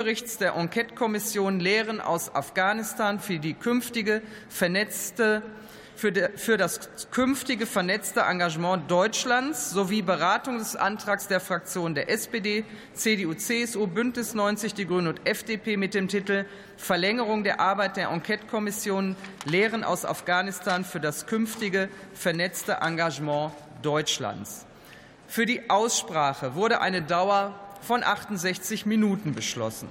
Berichts der Enquete-Kommission Lehren aus Afghanistan für die künftige vernetzte für, das künftige vernetzte Engagement Deutschlands sowie Beratung des Antrags der Fraktionen der SPD, CDU, CSU, Bündnis 90, Die Grünen und FDP mit dem Titel Verlängerung der Arbeit der Enquete-Kommission Lehren aus Afghanistan für das künftige vernetzte Engagement Deutschlands. Für die Aussprache wurde eine Dauer von 68 Minuten beschlossen.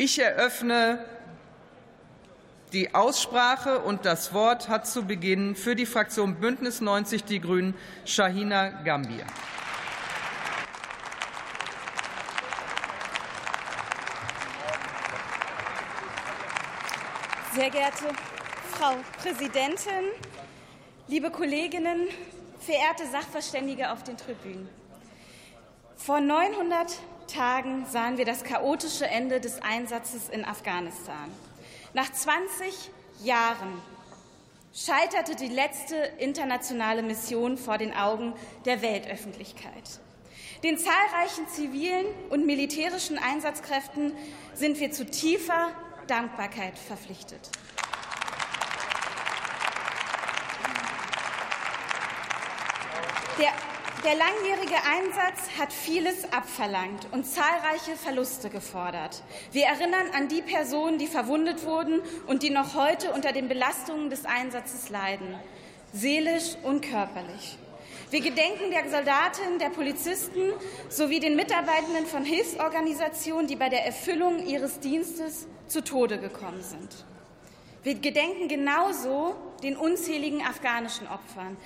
Ich eröffne die Aussprache und das Wort hat zu Beginn für die Fraktion Bündnis 90 Die Grünen Shahina Gambir. Sehr geehrte Frau Präsidentin, liebe Kolleginnen, verehrte Sachverständige auf den Tribünen. Vor 900 Tagen sahen wir das chaotische Ende des Einsatzes in Afghanistan. Nach 20 Jahren scheiterte die letzte internationale Mission vor den Augen der Weltöffentlichkeit. Den zahlreichen zivilen und militärischen Einsatzkräften sind wir zu tiefer Dankbarkeit verpflichtet. Der, der langjährige Einsatz hat vieles abverlangt und zahlreiche Verluste gefordert. Wir erinnern an die Personen, die verwundet wurden und die noch heute unter den Belastungen des Einsatzes leiden, seelisch und körperlich. Wir gedenken der Soldatinnen, der Polizisten sowie den Mitarbeitenden von Hilfsorganisationen, die bei der Erfüllung ihres Dienstes zu Tode gekommen sind. Wir gedenken genauso den unzähligen afghanischen Opfern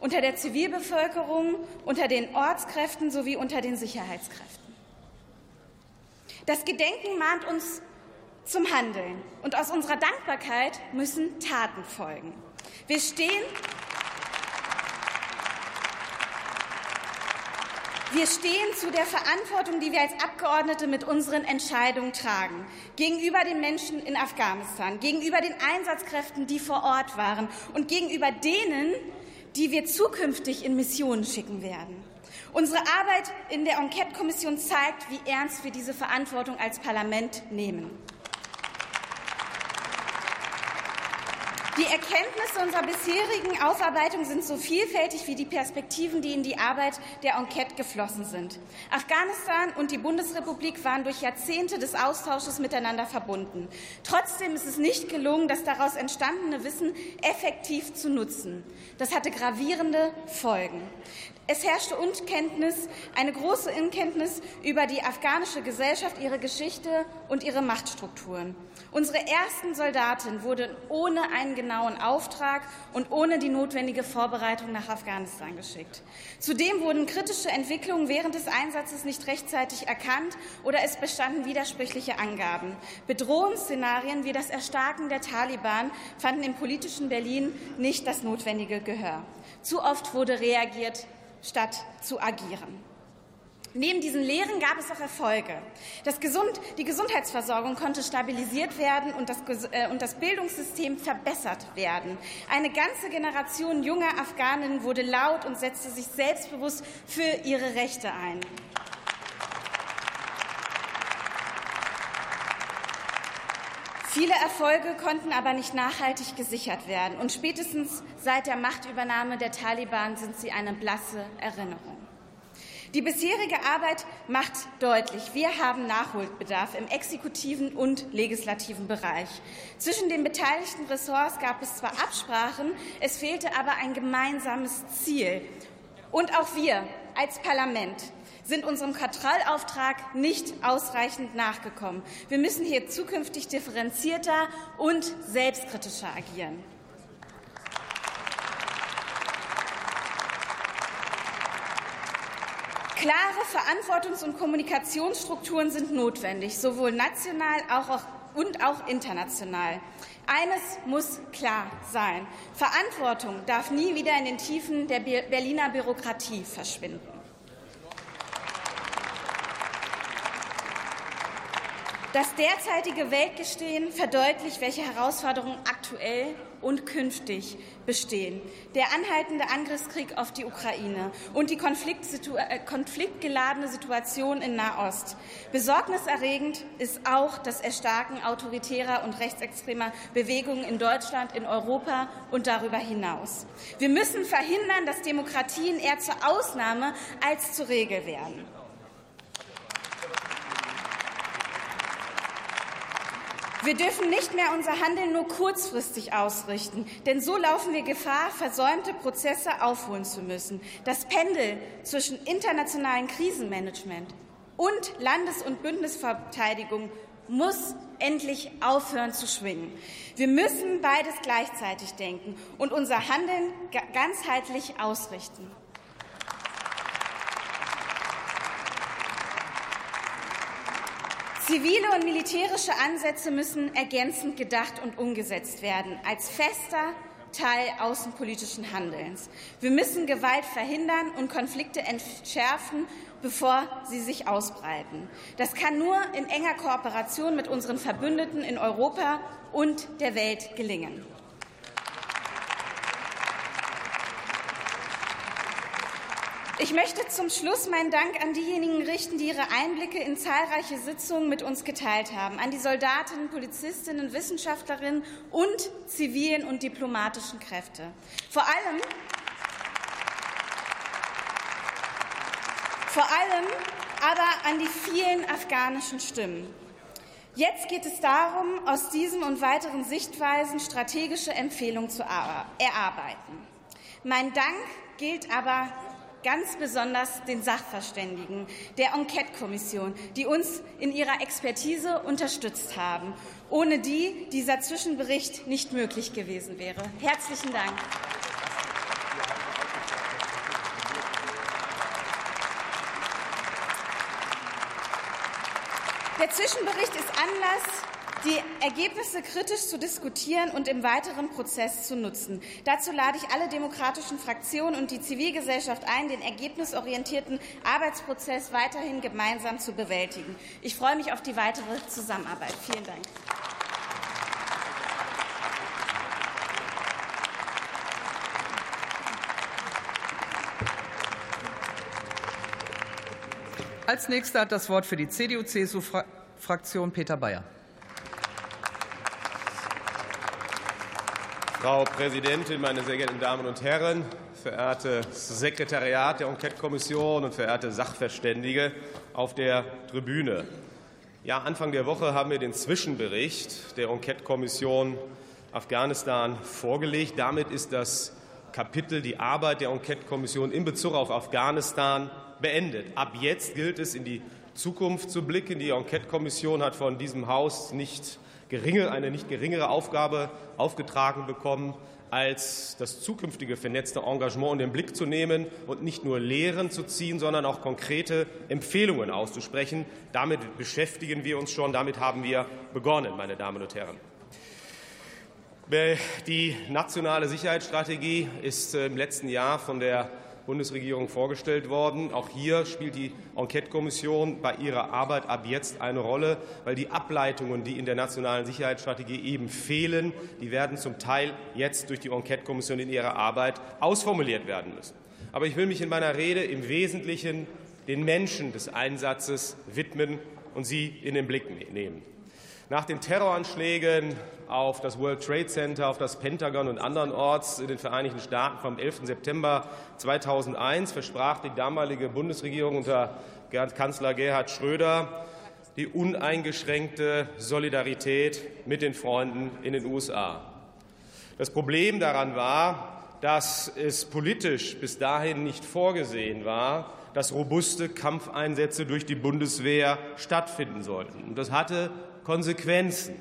unter der Zivilbevölkerung, unter den Ortskräften sowie unter den Sicherheitskräften. Das Gedenken mahnt uns zum Handeln und aus unserer Dankbarkeit müssen Taten folgen. Wir stehen Wir stehen zu der Verantwortung, die wir als Abgeordnete mit unseren Entscheidungen tragen, gegenüber den Menschen in Afghanistan, gegenüber den Einsatzkräften, die vor Ort waren und gegenüber denen, die wir zukünftig in Missionen schicken werden. Unsere Arbeit in der Enquete-Kommission zeigt, wie ernst wir diese Verantwortung als Parlament nehmen. Die Erkenntnisse unserer bisherigen Aufarbeitung sind so vielfältig wie die Perspektiven, die in die Arbeit der Enquete geflossen sind. Afghanistan und die Bundesrepublik waren durch Jahrzehnte des Austausches miteinander verbunden. Trotzdem ist es nicht gelungen, das daraus entstandene Wissen effektiv zu nutzen. Das hatte gravierende Folgen. Es herrschte Unkenntnis, eine große Unkenntnis über die afghanische Gesellschaft, ihre Geschichte und ihre Machtstrukturen. Unsere ersten Soldaten wurden ohne einen genauen Auftrag und ohne die notwendige Vorbereitung nach Afghanistan geschickt. Zudem wurden kritische Entwicklungen während des Einsatzes nicht rechtzeitig erkannt oder es bestanden widersprüchliche Angaben. Bedrohungsszenarien wie das Erstarken der Taliban fanden im politischen Berlin nicht das notwendige Gehör. Zu oft wurde reagiert, statt zu agieren. Neben diesen Lehren gab es auch Erfolge. Gesund, die Gesundheitsversorgung konnte stabilisiert werden und das, äh, und das Bildungssystem verbessert werden. Eine ganze Generation junger Afghaninnen wurde laut und setzte sich selbstbewusst für ihre Rechte ein. Viele Erfolge konnten aber nicht nachhaltig gesichert werden. Und spätestens seit der Machtübernahme der Taliban sind sie eine blasse Erinnerung. Die bisherige Arbeit macht deutlich, wir haben Nachholbedarf im exekutiven und legislativen Bereich. Zwischen den beteiligten Ressorts gab es zwar Absprachen, es fehlte aber ein gemeinsames Ziel. Und auch wir als Parlament sind unserem Kontrollauftrag nicht ausreichend nachgekommen. Wir müssen hier zukünftig differenzierter und selbstkritischer agieren. Klare Verantwortungs- und Kommunikationsstrukturen sind notwendig, sowohl national und auch international. Eines muss klar sein. Verantwortung darf nie wieder in den Tiefen der Berliner Bürokratie verschwinden. Das derzeitige Weltgeschehen verdeutlicht, welche Herausforderungen aktuell und künftig bestehen. Der anhaltende Angriffskrieg auf die Ukraine und die äh, konfliktgeladene Situation in Nahost. Besorgniserregend ist auch das Erstarken autoritärer und rechtsextremer Bewegungen in Deutschland, in Europa und darüber hinaus. Wir müssen verhindern, dass Demokratien eher zur Ausnahme als zur Regel werden. Wir dürfen nicht mehr unser Handeln nur kurzfristig ausrichten, denn so laufen wir Gefahr, versäumte Prozesse aufholen zu müssen. Das Pendel zwischen internationalem Krisenmanagement und Landes- und Bündnisverteidigung muss endlich aufhören zu schwingen. Wir müssen beides gleichzeitig denken und unser Handeln ganzheitlich ausrichten. Zivile und militärische Ansätze müssen ergänzend gedacht und umgesetzt werden, als fester Teil außenpolitischen Handelns. Wir müssen Gewalt verhindern und Konflikte entschärfen, bevor sie sich ausbreiten. Das kann nur in enger Kooperation mit unseren Verbündeten in Europa und der Welt gelingen. Ich möchte zum Schluss meinen Dank an diejenigen richten, die ihre Einblicke in zahlreiche Sitzungen mit uns geteilt haben, an die Soldatinnen, Polizistinnen, Wissenschaftlerinnen und zivilen und diplomatischen Kräfte. Vor allem, vor allem aber an die vielen afghanischen Stimmen. Jetzt geht es darum, aus diesen und weiteren Sichtweisen strategische Empfehlungen zu erarbeiten. Mein Dank gilt aber ganz besonders den Sachverständigen der Enquete-Kommission, die uns in ihrer Expertise unterstützt haben, ohne die dieser Zwischenbericht nicht möglich gewesen wäre. Herzlichen Dank. Der Zwischenbericht ist Anlass die Ergebnisse kritisch zu diskutieren und im weiteren Prozess zu nutzen. Dazu lade ich alle demokratischen Fraktionen und die Zivilgesellschaft ein, den ergebnisorientierten Arbeitsprozess weiterhin gemeinsam zu bewältigen. Ich freue mich auf die weitere Zusammenarbeit. Vielen Dank. Als nächster hat das Wort für die CDU-CSU-Fraktion Peter Bayer. Frau Präsidentin, meine sehr geehrten Damen und Herren, verehrtes Sekretariat der Enquete-Kommission und verehrte Sachverständige auf der Tribüne. Ja, Anfang der Woche haben wir den Zwischenbericht der Enquete-Kommission Afghanistan vorgelegt. Damit ist das Kapitel die Arbeit der Enquete-Kommission in Bezug auf Afghanistan beendet. Ab jetzt gilt es, in die Zukunft zu blicken. Die Enquete-Kommission hat von diesem Haus nicht eine nicht geringere Aufgabe aufgetragen bekommen, als das zukünftige vernetzte Engagement in den Blick zu nehmen und nicht nur Lehren zu ziehen, sondern auch konkrete Empfehlungen auszusprechen. Damit beschäftigen wir uns schon, damit haben wir begonnen, meine Damen und Herren. Die nationale Sicherheitsstrategie ist im letzten Jahr von der Bundesregierung vorgestellt worden. Auch hier spielt die Enquete-Kommission bei ihrer Arbeit ab jetzt eine Rolle, weil die Ableitungen, die in der nationalen Sicherheitsstrategie eben fehlen, die werden zum Teil jetzt durch die Enquete-Kommission in ihrer Arbeit ausformuliert werden müssen. Aber ich will mich in meiner Rede im Wesentlichen den Menschen des Einsatzes widmen und sie in den Blick nehmen. Nach den Terroranschlägen auf das World Trade Center, auf das Pentagon und andernorts in den Vereinigten Staaten vom 11. September 2001 versprach die damalige Bundesregierung unter Kanzler Gerhard Schröder die uneingeschränkte Solidarität mit den Freunden in den USA. Das Problem daran war, dass es politisch bis dahin nicht vorgesehen war, dass robuste Kampfeinsätze durch die Bundeswehr stattfinden sollten. Und das hatte Konsequenzen.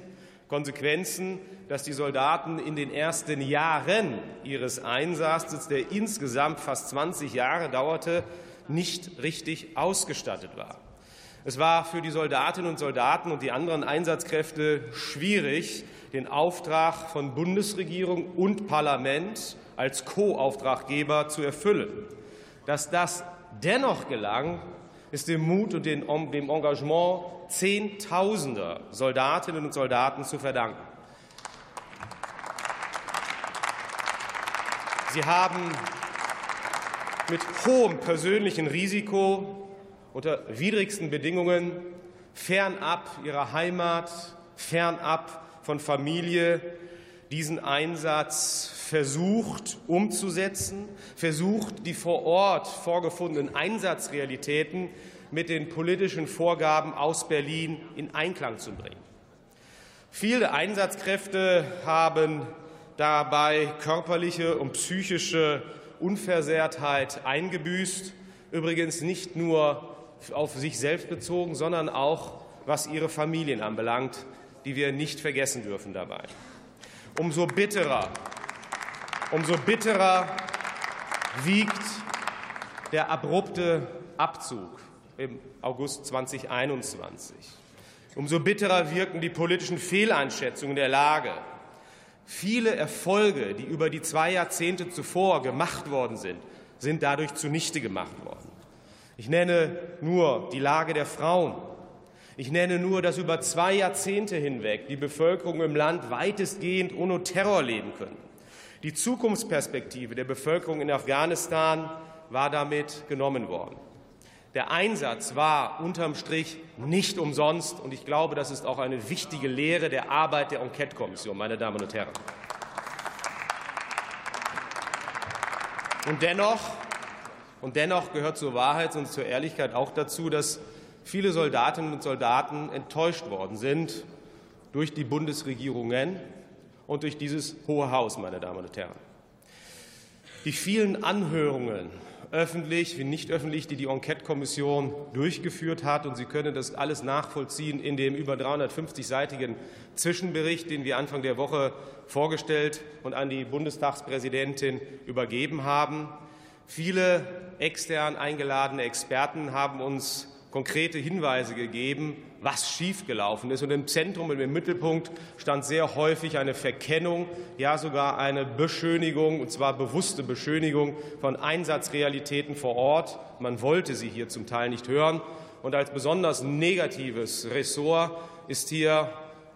Konsequenzen, dass die Soldaten in den ersten Jahren ihres Einsatzes, der insgesamt fast 20 Jahre dauerte, nicht richtig ausgestattet war. Es war für die Soldatinnen und Soldaten und die anderen Einsatzkräfte schwierig, den Auftrag von Bundesregierung und Parlament als Co-Auftraggeber zu erfüllen. Dass das dennoch gelang, ist dem Mut und dem Engagement Zehntausender Soldatinnen und Soldaten zu verdanken. Sie haben mit hohem persönlichen Risiko unter widrigsten Bedingungen fernab ihrer Heimat, fernab von Familie diesen Einsatz versucht umzusetzen, versucht, die vor Ort vorgefundenen Einsatzrealitäten mit den politischen Vorgaben aus Berlin in Einklang zu bringen. Viele Einsatzkräfte haben dabei körperliche und psychische Unversehrtheit eingebüßt, übrigens nicht nur auf sich selbst bezogen, sondern auch was ihre Familien anbelangt, die wir nicht vergessen dürfen dabei. Umso bitterer Umso bitterer wiegt der abrupte Abzug im August 2021. Umso bitterer wirken die politischen Fehleinschätzungen der Lage. Viele Erfolge, die über die zwei Jahrzehnte zuvor gemacht worden sind, sind dadurch zunichte gemacht worden. Ich nenne nur die Lage der Frauen. Ich nenne nur, dass über zwei Jahrzehnte hinweg die Bevölkerung im Land weitestgehend ohne Terror leben können. Die Zukunftsperspektive der Bevölkerung in Afghanistan war damit genommen worden. Der Einsatz war unterm Strich nicht umsonst, und ich glaube, das ist auch eine wichtige Lehre der Arbeit der Enquete-Kommission, meine Damen und Herren. Und dennoch, und dennoch gehört zur Wahrheit und zur Ehrlichkeit auch dazu, dass viele Soldatinnen und Soldaten enttäuscht worden sind durch die Bundesregierungen und durch dieses Hohe Haus, meine Damen und Herren. Die vielen Anhörungen, öffentlich wie nicht öffentlich, die die Enquete-Kommission durchgeführt hat, und Sie können das alles nachvollziehen in dem über 350-seitigen Zwischenbericht, den wir Anfang der Woche vorgestellt und an die Bundestagspräsidentin übergeben haben. Viele extern eingeladene Experten haben uns konkrete Hinweise gegeben, was schiefgelaufen ist. Und im Zentrum und im Mittelpunkt stand sehr häufig eine Verkennung, ja sogar eine Beschönigung, und zwar bewusste Beschönigung von Einsatzrealitäten vor Ort. Man wollte sie hier zum Teil nicht hören. Und als besonders negatives Ressort ist hier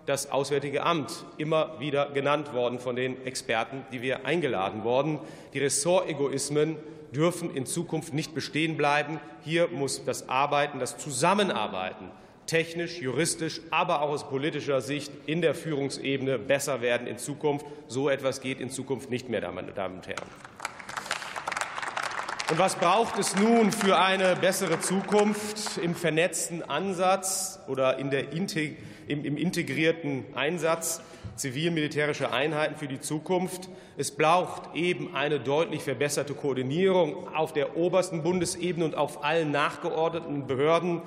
das Auswärtige Amt immer wieder genannt worden von den Experten, die wir eingeladen wurden. Die Ressortegoismen dürfen in Zukunft nicht bestehen bleiben. Hier muss das Arbeiten, das Zusammenarbeiten technisch, juristisch, aber auch aus politischer Sicht in der Führungsebene besser werden in Zukunft. So etwas geht in Zukunft nicht mehr, meine Damen und Herren. Und was braucht es nun für eine bessere Zukunft im vernetzten Ansatz oder in der, im integrierten Einsatz? zivil-militärische Einheiten für die Zukunft. Es braucht eben eine deutlich verbesserte Koordinierung auf der obersten Bundesebene und auf allen nachgeordneten Behörden.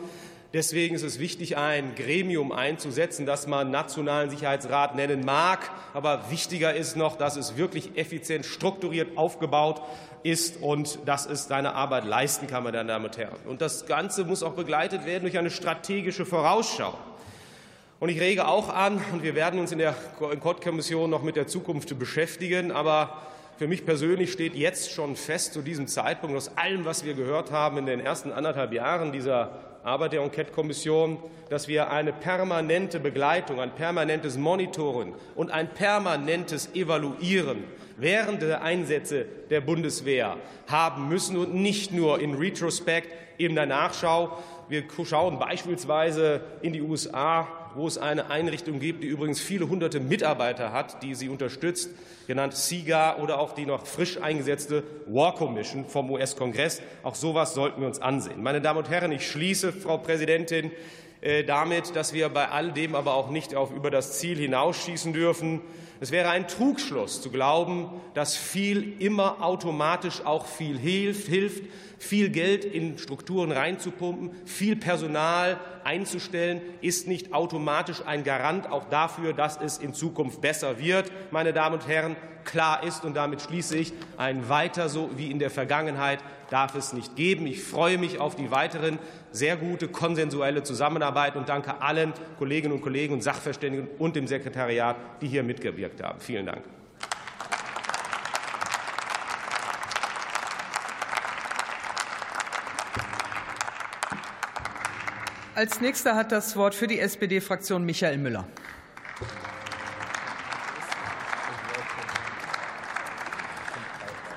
Deswegen ist es wichtig, ein Gremium einzusetzen, das man Nationalen Sicherheitsrat nennen mag. Aber wichtiger ist noch, dass es wirklich effizient strukturiert aufgebaut ist und dass es seine Arbeit leisten kann, meine Damen und Herren. Und das Ganze muss auch begleitet werden durch eine strategische Vorausschau. Und ich rege auch an, und wir werden uns in der Kott-Kommission noch mit der Zukunft beschäftigen, aber für mich persönlich steht jetzt schon fest zu diesem Zeitpunkt aus allem, was wir gehört haben in den ersten anderthalb Jahren dieser Arbeit der Enquete-Kommission, dass wir eine permanente Begleitung, ein permanentes Monitoring und ein permanentes Evaluieren während der Einsätze der Bundeswehr haben müssen und nicht nur in Retrospect, in der Nachschau. Wir schauen beispielsweise in die USA, wo es eine Einrichtung gibt, die übrigens viele hunderte Mitarbeiter hat, die sie unterstützt, genannt SIGA oder auch die noch frisch eingesetzte War Commission vom US-Kongress. Auch sowas sollten wir uns ansehen. Meine Damen und Herren, ich schließe, Frau Präsidentin, äh, damit, dass wir bei all dem aber auch nicht auf über das Ziel hinausschießen dürfen. Es wäre ein Trugschluss zu glauben, dass viel immer automatisch auch viel hilft, hilft viel Geld in Strukturen reinzupumpen, viel Personal einzustellen, ist nicht automatisch ein Garant auch dafür, dass es in Zukunft besser wird. Meine Damen und Herren, klar ist, und damit schließe ich, ein weiter so wie in der Vergangenheit darf es nicht geben. Ich freue mich auf die weiteren sehr gute konsensuelle Zusammenarbeit und danke allen Kolleginnen und Kollegen und Sachverständigen und dem Sekretariat, die hier mitgewirkt haben. Vielen Dank. Als nächster hat das Wort für die SPD-Fraktion Michael Müller.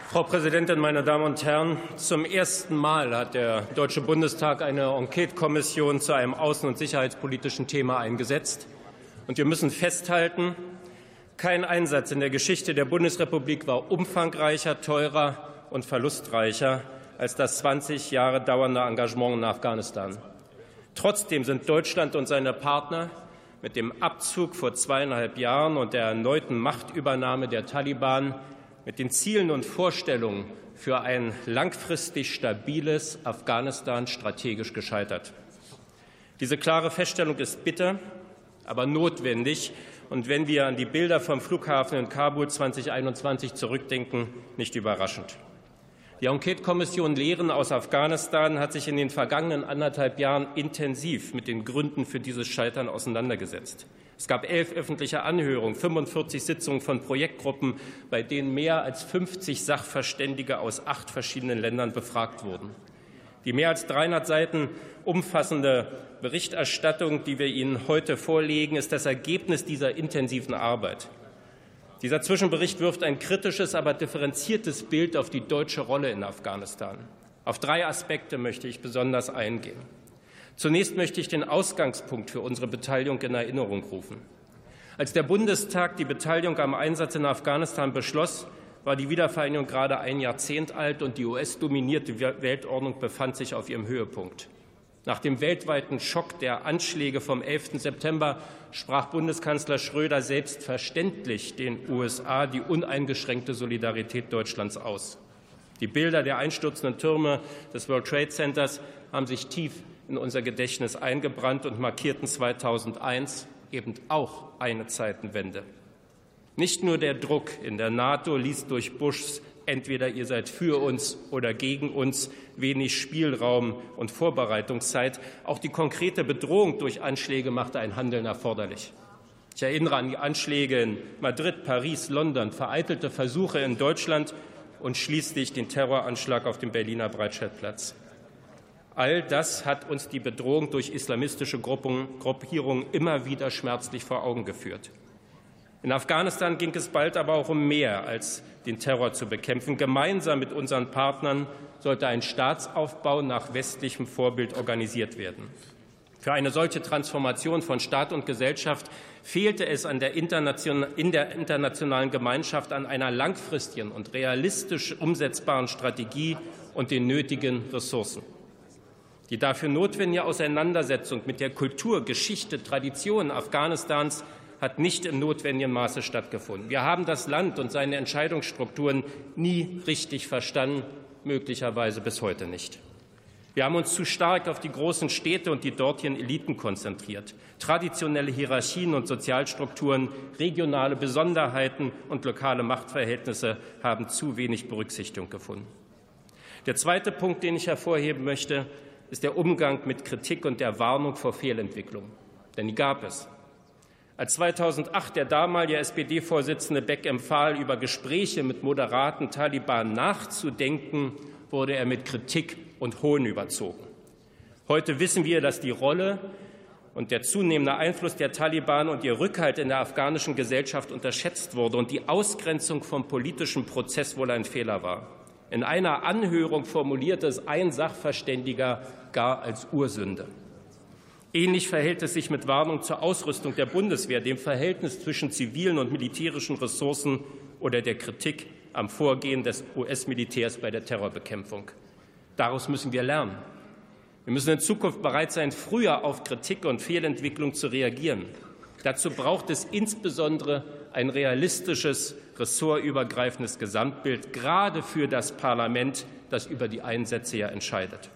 Frau Präsidentin, meine Damen und Herren! Zum ersten Mal hat der Deutsche Bundestag eine Enquetekommission zu einem außen- und sicherheitspolitischen Thema eingesetzt. Und wir müssen festhalten, kein Einsatz in der Geschichte der Bundesrepublik war umfangreicher, teurer und verlustreicher als das 20 Jahre dauernde Engagement in Afghanistan. Trotzdem sind Deutschland und seine Partner mit dem Abzug vor zweieinhalb Jahren und der erneuten Machtübernahme der Taliban mit den Zielen und Vorstellungen für ein langfristig stabiles Afghanistan strategisch gescheitert. Diese klare Feststellung ist bitter, aber notwendig und wenn wir an die Bilder vom Flughafen in Kabul 2021 zurückdenken, nicht überraschend. Die Enquete-Kommission Lehren aus Afghanistan hat sich in den vergangenen anderthalb Jahren intensiv mit den Gründen für dieses Scheitern auseinandergesetzt. Es gab elf öffentliche Anhörungen, 45 Sitzungen von Projektgruppen, bei denen mehr als 50 Sachverständige aus acht verschiedenen Ländern befragt wurden. Die mehr als 300 Seiten umfassende Berichterstattung, die wir Ihnen heute vorlegen, ist das Ergebnis dieser intensiven Arbeit. Dieser Zwischenbericht wirft ein kritisches, aber differenziertes Bild auf die deutsche Rolle in Afghanistan. Auf drei Aspekte möchte ich besonders eingehen. Zunächst möchte ich den Ausgangspunkt für unsere Beteiligung in Erinnerung rufen. Als der Bundestag die Beteiligung am Einsatz in Afghanistan beschloss, war die Wiedervereinigung gerade ein Jahrzehnt alt und die US-dominierte Weltordnung befand sich auf ihrem Höhepunkt. Nach dem weltweiten Schock der Anschläge vom 11. September sprach Bundeskanzler Schröder selbstverständlich den USA die uneingeschränkte Solidarität Deutschlands aus. Die Bilder der einstürzenden Türme des World Trade Centers haben sich tief in unser Gedächtnis eingebrannt und markierten 2001 eben auch eine Zeitenwende. Nicht nur der Druck in der NATO ließ durch Bushs entweder ihr seid für uns oder gegen uns wenig Spielraum und Vorbereitungszeit, auch die konkrete Bedrohung durch Anschläge machte ein Handeln erforderlich. Ich erinnere an die Anschläge in Madrid, Paris, London, vereitelte Versuche in Deutschland und schließlich den Terroranschlag auf dem Berliner Breitscheidplatz. All das hat uns die Bedrohung durch islamistische Gruppierungen immer wieder schmerzlich vor Augen geführt. In Afghanistan ging es bald aber auch um mehr als den Terror zu bekämpfen. Gemeinsam mit unseren Partnern sollte ein Staatsaufbau nach westlichem Vorbild organisiert werden. Für eine solche Transformation von Staat und Gesellschaft fehlte es der in der internationalen Gemeinschaft an einer langfristigen und realistisch umsetzbaren Strategie und den nötigen Ressourcen. Die dafür notwendige Auseinandersetzung mit der Kultur, Geschichte, Tradition Afghanistans hat nicht im notwendigen Maße stattgefunden. Wir haben das Land und seine Entscheidungsstrukturen nie richtig verstanden, möglicherweise bis heute nicht. Wir haben uns zu stark auf die großen Städte und die dortigen Eliten konzentriert. Traditionelle Hierarchien und Sozialstrukturen, regionale Besonderheiten und lokale Machtverhältnisse haben zu wenig Berücksichtigung gefunden. Der zweite Punkt, den ich hervorheben möchte, ist der Umgang mit Kritik und der Warnung vor Fehlentwicklungen. Denn die gab es. Als 2008 der damalige SPD-Vorsitzende Beck empfahl, über Gespräche mit moderaten Taliban nachzudenken, wurde er mit Kritik und Hohn überzogen. Heute wissen wir, dass die Rolle und der zunehmende Einfluss der Taliban und ihr Rückhalt in der afghanischen Gesellschaft unterschätzt wurde und die Ausgrenzung vom politischen Prozess wohl ein Fehler war. In einer Anhörung formulierte es ein Sachverständiger gar als Ursünde. Ähnlich verhält es sich mit Warnung zur Ausrüstung der Bundeswehr, dem Verhältnis zwischen zivilen und militärischen Ressourcen oder der Kritik am Vorgehen des US-Militärs bei der Terrorbekämpfung. Daraus müssen wir lernen. Wir müssen in Zukunft bereit sein, früher auf Kritik und Fehlentwicklung zu reagieren. Dazu braucht es insbesondere ein realistisches, ressortübergreifendes Gesamtbild, gerade für das Parlament, das über die Einsätze ja entscheidet.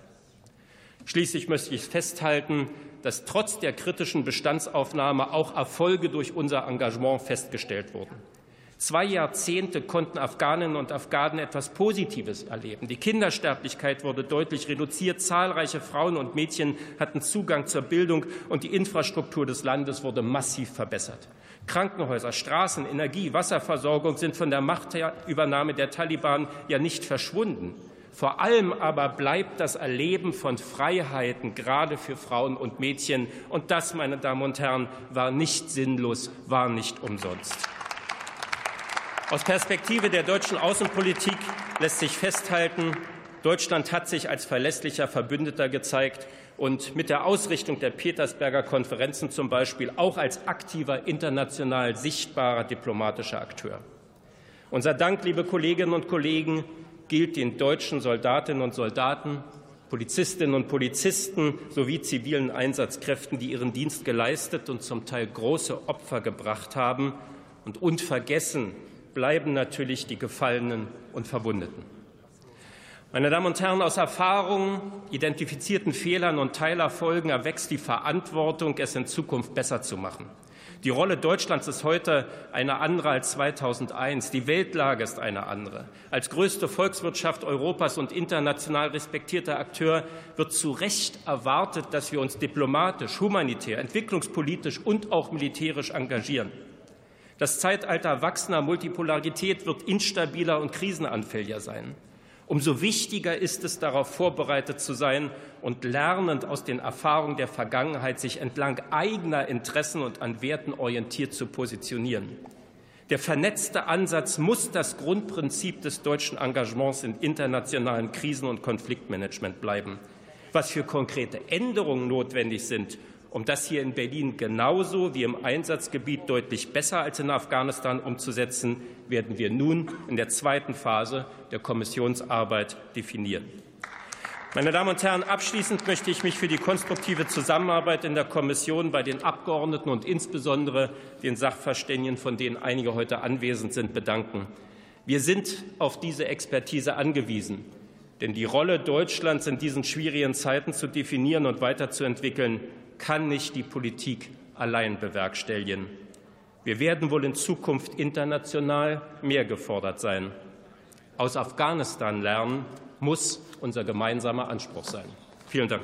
Schließlich möchte ich festhalten, dass trotz der kritischen Bestandsaufnahme auch Erfolge durch unser Engagement festgestellt wurden. Zwei Jahrzehnte konnten Afghaninnen und Afghanen etwas Positives erleben. Die Kindersterblichkeit wurde deutlich reduziert, zahlreiche Frauen und Mädchen hatten Zugang zur Bildung und die Infrastruktur des Landes wurde massiv verbessert. Krankenhäuser, Straßen, Energie, Wasserversorgung sind von der Machtübernahme der Taliban ja nicht verschwunden. Vor allem aber bleibt das Erleben von Freiheiten gerade für Frauen und Mädchen. Und das, meine Damen und Herren, war nicht sinnlos, war nicht umsonst. Aus Perspektive der deutschen Außenpolitik lässt sich festhalten, Deutschland hat sich als verlässlicher Verbündeter gezeigt und mit der Ausrichtung der Petersberger Konferenzen zum Beispiel auch als aktiver, international sichtbarer diplomatischer Akteur. Unser Dank, liebe Kolleginnen und Kollegen, gilt den deutschen Soldatinnen und Soldaten, Polizistinnen und Polizisten sowie zivilen Einsatzkräften, die ihren Dienst geleistet und zum Teil große Opfer gebracht haben. Und unvergessen bleiben natürlich die Gefallenen und Verwundeten. Meine Damen und Herren, aus Erfahrungen, identifizierten Fehlern und Teilerfolgen erwächst die Verantwortung, es in Zukunft besser zu machen. Die Rolle Deutschlands ist heute eine andere als 2001. Die Weltlage ist eine andere. Als größte Volkswirtschaft Europas und international respektierter Akteur wird zu Recht erwartet, dass wir uns diplomatisch, humanitär, entwicklungspolitisch und auch militärisch engagieren. Das Zeitalter wachsender Multipolarität wird instabiler und krisenanfälliger sein. Umso wichtiger ist es, darauf vorbereitet zu sein und lernend aus den Erfahrungen der Vergangenheit sich entlang eigener Interessen und an Werten orientiert zu positionieren. Der vernetzte Ansatz muss das Grundprinzip des deutschen Engagements in internationalen Krisen- und Konfliktmanagement bleiben. Was für konkrete Änderungen notwendig sind, um das hier in Berlin genauso wie im Einsatzgebiet deutlich besser als in Afghanistan umzusetzen, werden wir nun in der zweiten Phase der Kommissionsarbeit definieren. Meine Damen und Herren, abschließend möchte ich mich für die konstruktive Zusammenarbeit in der Kommission bei den Abgeordneten und insbesondere den Sachverständigen, von denen einige heute anwesend sind, bedanken. Wir sind auf diese Expertise angewiesen, denn die Rolle Deutschlands in diesen schwierigen Zeiten zu definieren und weiterzuentwickeln, kann nicht die Politik allein bewerkstelligen. Wir werden wohl in Zukunft international mehr gefordert sein. Aus Afghanistan lernen muss unser gemeinsamer Anspruch sein. Vielen Dank.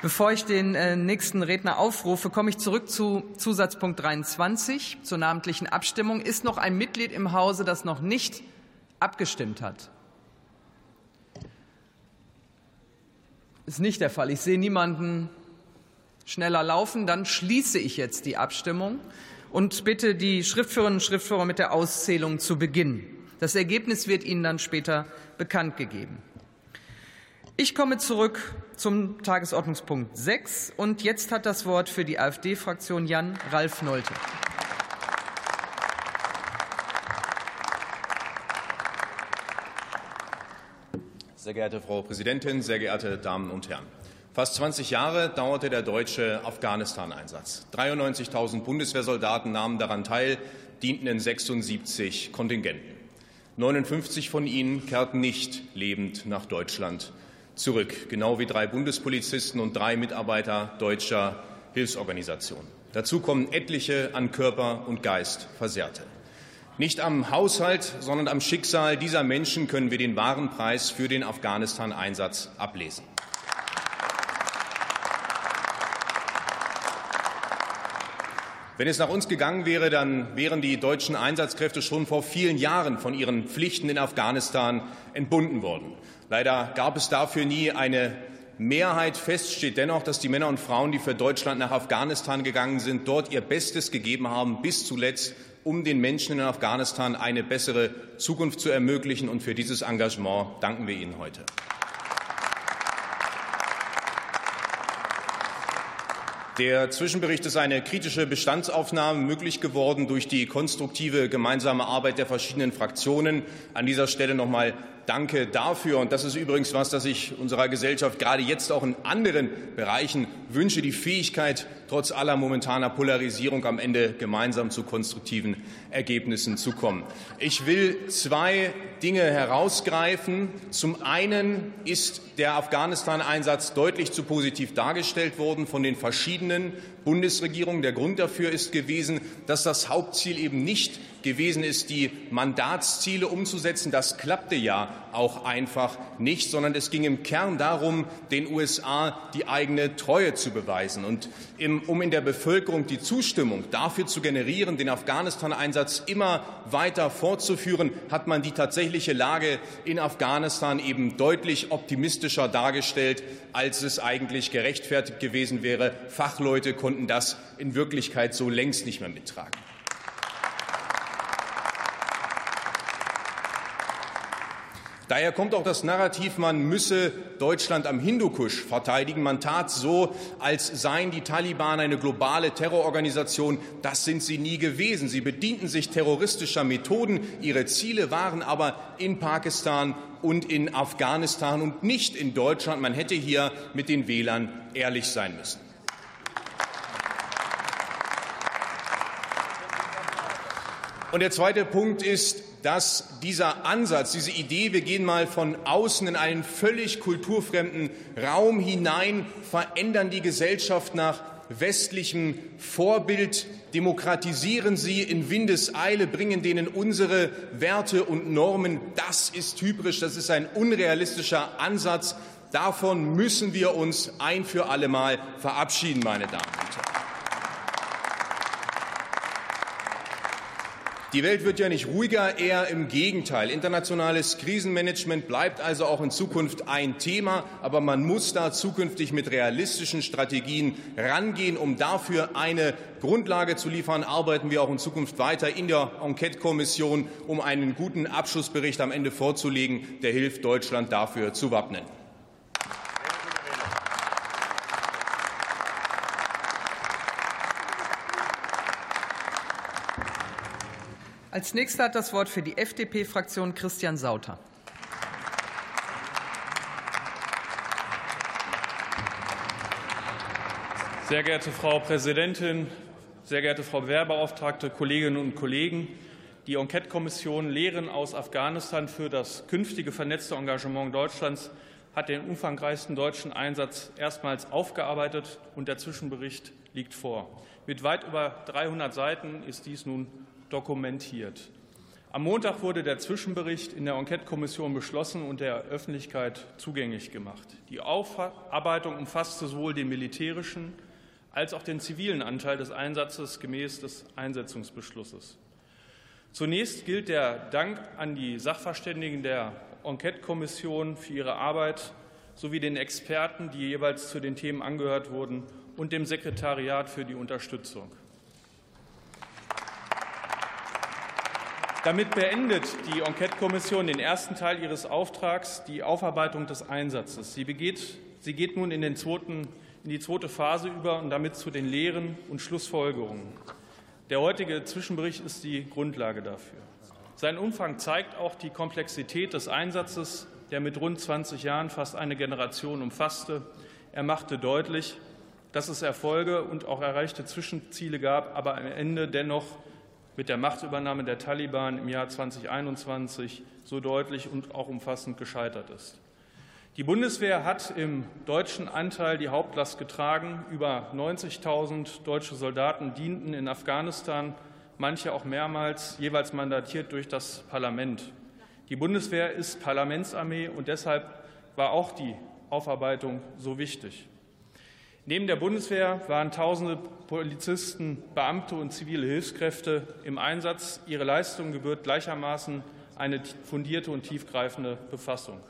Bevor ich den äh, nächsten Redner aufrufe, komme ich zurück zu Zusatzpunkt 23 zur namentlichen Abstimmung. Ist noch ein Mitglied im Hause, das noch nicht abgestimmt hat? Ist nicht der Fall. Ich sehe niemanden schneller laufen. Dann schließe ich jetzt die Abstimmung und bitte die Schriftführerinnen und Schriftführer mit der Auszählung zu beginnen. Das Ergebnis wird Ihnen dann später bekannt gegeben. Ich komme zurück zum Tagesordnungspunkt 6 und jetzt hat das Wort für die AfD-Fraktion Jan Ralf Nolte. Sehr geehrte Frau Präsidentin, sehr geehrte Damen und Herren! Fast 20 Jahre dauerte der deutsche Afghanistan-Einsatz. 93.000 Bundeswehrsoldaten nahmen daran teil, dienten in 76 Kontingenten. 59 von ihnen kehrten nicht lebend nach Deutschland zurück, genau wie drei Bundespolizisten und drei Mitarbeiter deutscher Hilfsorganisationen. Dazu kommen etliche an Körper und Geist Versehrte. Nicht am Haushalt, sondern am Schicksal dieser Menschen können wir den wahren Preis für den Afghanistan-Einsatz ablesen. Wenn es nach uns gegangen wäre, dann wären die deutschen Einsatzkräfte schon vor vielen Jahren von ihren Pflichten in Afghanistan entbunden worden. Leider gab es dafür nie eine Mehrheit. Fest steht dennoch, dass die Männer und Frauen, die für Deutschland nach Afghanistan gegangen sind, dort ihr Bestes gegeben haben, bis zuletzt um den Menschen in Afghanistan eine bessere Zukunft zu ermöglichen. Und für dieses Engagement danken wir Ihnen heute. Der Zwischenbericht ist eine kritische Bestandsaufnahme möglich geworden durch die konstruktive gemeinsame Arbeit der verschiedenen Fraktionen. An dieser Stelle noch einmal Danke dafür. Und das ist übrigens was, das ich unserer Gesellschaft gerade jetzt auch in anderen Bereichen wünsche, die Fähigkeit, trotz aller momentaner Polarisierung am Ende gemeinsam zu konstruktiven Ergebnissen zu kommen. Ich will zwei Dinge herausgreifen. Zum einen ist der Afghanistan-Einsatz deutlich zu positiv dargestellt worden von den verschiedenen Bundesregierungen. Der Grund dafür ist gewesen, dass das Hauptziel eben nicht gewesen ist, die Mandatsziele umzusetzen. Das klappte ja auch einfach nicht, sondern es ging im Kern darum, den USA die eigene Treue zu beweisen und um in der Bevölkerung die Zustimmung dafür zu generieren, den Afghanistan-Einsatz immer weiter fortzuführen, hat man die tatsächliche Lage in Afghanistan eben deutlich optimistischer dargestellt, als es eigentlich gerechtfertigt gewesen wäre. Fachleute konnten das in Wirklichkeit so längst nicht mehr mittragen. Daher kommt auch das Narrativ, man müsse Deutschland am Hindukusch verteidigen. Man tat so, als seien die Taliban eine globale Terrororganisation. Das sind sie nie gewesen. Sie bedienten sich terroristischer Methoden. Ihre Ziele waren aber in Pakistan und in Afghanistan und nicht in Deutschland. Man hätte hier mit den Wählern ehrlich sein müssen. Und der zweite Punkt ist, dass dieser Ansatz, diese Idee, wir gehen mal von außen in einen völlig kulturfremden Raum hinein, verändern die Gesellschaft nach westlichem Vorbild, demokratisieren sie in Windeseile, bringen denen unsere Werte und Normen. Das ist typisch, das ist ein unrealistischer Ansatz. Davon müssen wir uns ein für allemal verabschieden, meine Damen und Herren. Die Welt wird ja nicht ruhiger, eher im Gegenteil. Internationales Krisenmanagement bleibt also auch in Zukunft ein Thema, aber man muss da zukünftig mit realistischen Strategien rangehen. Um dafür eine Grundlage zu liefern, arbeiten wir auch in Zukunft weiter in der Enquete-Kommission, um einen guten Abschlussbericht am Ende vorzulegen, der hilft, Deutschland dafür zu wappnen. Als nächster hat das Wort für die FDP-Fraktion Christian Sauter. Sehr geehrte Frau Präsidentin, sehr geehrte Frau Wehrbeauftragte, Kolleginnen und Kollegen! Die Enquete-Kommission Lehren aus Afghanistan für das künftige vernetzte Engagement Deutschlands hat den umfangreichsten deutschen Einsatz erstmals aufgearbeitet, und der Zwischenbericht liegt vor. Mit weit über 300 Seiten ist dies nun dokumentiert. Am Montag wurde der Zwischenbericht in der Enquete-Kommission beschlossen und der Öffentlichkeit zugänglich gemacht. Die Aufarbeitung umfasste sowohl den militärischen als auch den zivilen Anteil des Einsatzes gemäß des Einsetzungsbeschlusses. Zunächst gilt der Dank an die Sachverständigen der Enquete-Kommission für ihre Arbeit sowie den Experten, die jeweils zu den Themen angehört wurden, und dem Sekretariat für die Unterstützung. Damit beendet die Enquete-Kommission den ersten Teil ihres Auftrags, die Aufarbeitung des Einsatzes. Sie, begeht, sie geht nun in, zweiten, in die zweite Phase über und damit zu den Lehren und Schlussfolgerungen. Der heutige Zwischenbericht ist die Grundlage dafür. Sein Umfang zeigt auch die Komplexität des Einsatzes, der mit rund 20 Jahren fast eine Generation umfasste. Er machte deutlich, dass es Erfolge und auch erreichte Zwischenziele gab, aber am Ende dennoch mit der Machtübernahme der Taliban im Jahr 2021 so deutlich und auch umfassend gescheitert ist. Die Bundeswehr hat im deutschen Anteil die Hauptlast getragen. Über 90.000 deutsche Soldaten dienten in Afghanistan, manche auch mehrmals, jeweils mandatiert durch das Parlament. Die Bundeswehr ist Parlamentsarmee und deshalb war auch die Aufarbeitung so wichtig. Neben der Bundeswehr waren tausende Polizisten, Beamte und zivile Hilfskräfte im Einsatz. Ihre Leistung gebührt gleichermaßen eine fundierte und tiefgreifende Befassung.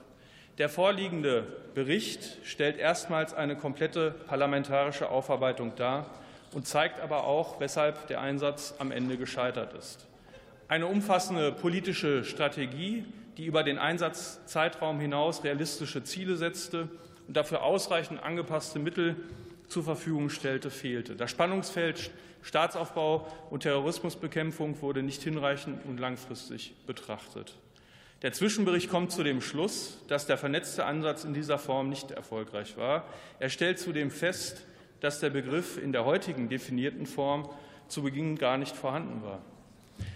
Der vorliegende Bericht stellt erstmals eine komplette parlamentarische Aufarbeitung dar und zeigt aber auch, weshalb der Einsatz am Ende gescheitert ist. Eine umfassende politische Strategie, die über den Einsatzzeitraum hinaus realistische Ziele setzte und dafür ausreichend angepasste Mittel zur Verfügung stellte, fehlte. Das Spannungsfeld Staatsaufbau und Terrorismusbekämpfung wurde nicht hinreichend und langfristig betrachtet. Der Zwischenbericht kommt zu dem Schluss, dass der vernetzte Ansatz in dieser Form nicht erfolgreich war. Er stellt zudem fest, dass der Begriff in der heutigen definierten Form zu Beginn gar nicht vorhanden war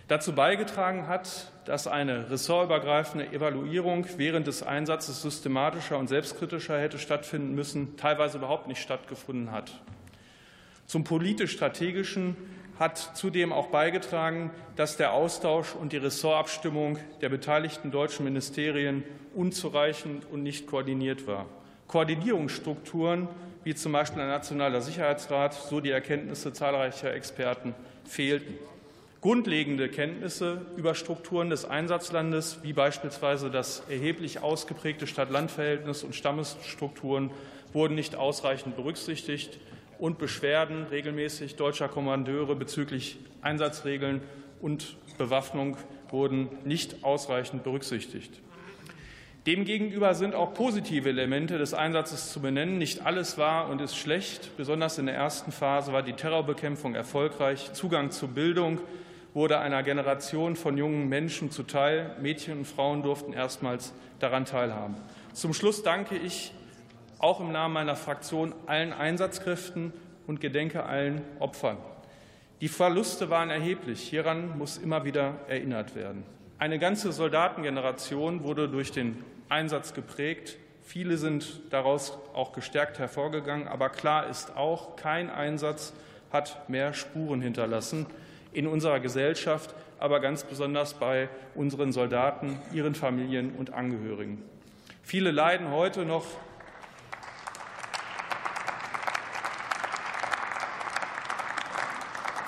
dazu beigetragen hat, dass eine ressortübergreifende Evaluierung während des Einsatzes systematischer und selbstkritischer hätte stattfinden müssen, teilweise überhaupt nicht stattgefunden hat. Zum politisch-strategischen hat zudem auch beigetragen, dass der Austausch und die Ressortabstimmung der beteiligten deutschen Ministerien unzureichend und nicht koordiniert war. Koordinierungsstrukturen wie zum Beispiel ein nationaler Sicherheitsrat, so die Erkenntnisse zahlreicher Experten, fehlten. Grundlegende Kenntnisse über Strukturen des Einsatzlandes, wie beispielsweise das erheblich ausgeprägte Stadt-Land-Verhältnis und Stammesstrukturen, wurden nicht ausreichend berücksichtigt und Beschwerden regelmäßig deutscher Kommandeure bezüglich Einsatzregeln und Bewaffnung wurden nicht ausreichend berücksichtigt. Demgegenüber sind auch positive Elemente des Einsatzes zu benennen. Nicht alles war und ist schlecht. Besonders in der ersten Phase war die Terrorbekämpfung erfolgreich. Zugang zu Bildung wurde einer Generation von jungen Menschen zuteil. Mädchen und Frauen durften erstmals daran teilhaben. Zum Schluss danke ich auch im Namen meiner Fraktion allen Einsatzkräften und gedenke allen Opfern. Die Verluste waren erheblich. Hieran muss immer wieder erinnert werden. Eine ganze Soldatengeneration wurde durch den Einsatz geprägt. Viele sind daraus auch gestärkt hervorgegangen. Aber klar ist auch, kein Einsatz hat mehr Spuren hinterlassen in unserer Gesellschaft, aber ganz besonders bei unseren Soldaten, ihren Familien und Angehörigen. Viele leiden heute noch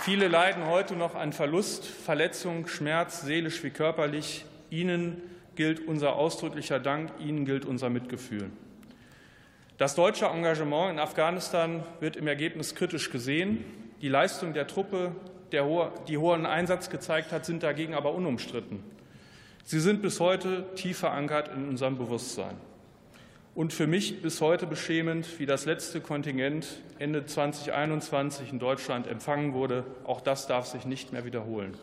Viele leiden heute noch an Verlust, Verletzung, Schmerz, seelisch wie körperlich. Ihnen gilt unser ausdrücklicher Dank, Ihnen gilt unser Mitgefühl. Das deutsche Engagement in Afghanistan wird im Ergebnis kritisch gesehen. Die Leistung der Truppe, der, die hohen Einsatz gezeigt hat, sind dagegen aber unumstritten. Sie sind bis heute tief verankert in unserem Bewusstsein. Und für mich bis heute beschämend, wie das letzte Kontingent Ende 2021 in Deutschland empfangen wurde. Auch das darf sich nicht mehr wiederholen.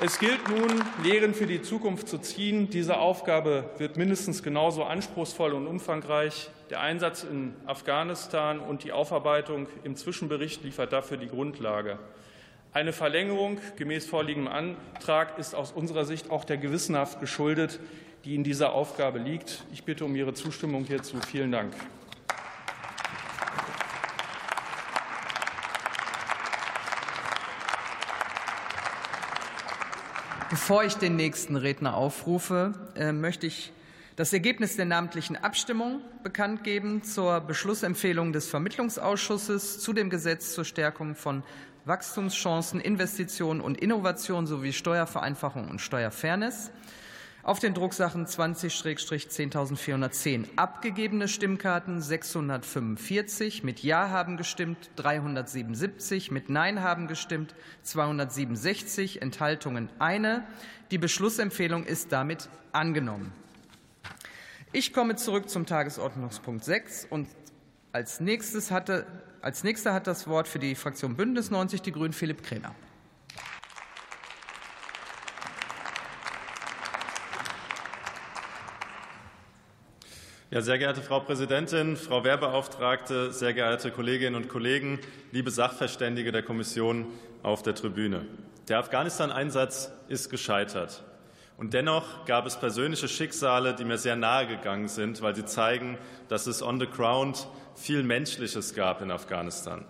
Es gilt nun, Lehren für die Zukunft zu ziehen. Diese Aufgabe wird mindestens genauso anspruchsvoll und umfangreich. Der Einsatz in Afghanistan und die Aufarbeitung im Zwischenbericht liefert dafür die Grundlage. Eine Verlängerung gemäß vorliegendem Antrag ist aus unserer Sicht auch der Gewissenhaft geschuldet, die in dieser Aufgabe liegt. Ich bitte um Ihre Zustimmung hierzu. Vielen Dank. Bevor ich den nächsten Redner aufrufe, äh, möchte ich das Ergebnis der namentlichen Abstimmung bekannt geben zur Beschlussempfehlung des Vermittlungsausschusses zu dem Gesetz zur Stärkung von Wachstumschancen, Investitionen und Innovation sowie Steuervereinfachung und Steuerfairness auf den Drucksachen 20-10410 abgegebene Stimmkarten 645, mit Ja haben gestimmt 377, mit Nein haben gestimmt 267, Enthaltungen eine. Die Beschlussempfehlung ist damit angenommen. Ich komme zurück zum Tagesordnungspunkt 6 und als nächstes hatte, als nächster hat das Wort für die Fraktion Bündnis 90 die Grünen Philipp Krämer. Ja, sehr geehrte Frau Präsidentin, Frau Wehrbeauftragte, sehr geehrte Kolleginnen und Kollegen, liebe Sachverständige der Kommission auf der Tribüne. Der Afghanistan-Einsatz ist gescheitert. Und dennoch gab es persönliche Schicksale, die mir sehr nahe gegangen sind, weil sie zeigen, dass es on the ground viel Menschliches gab in Afghanistan.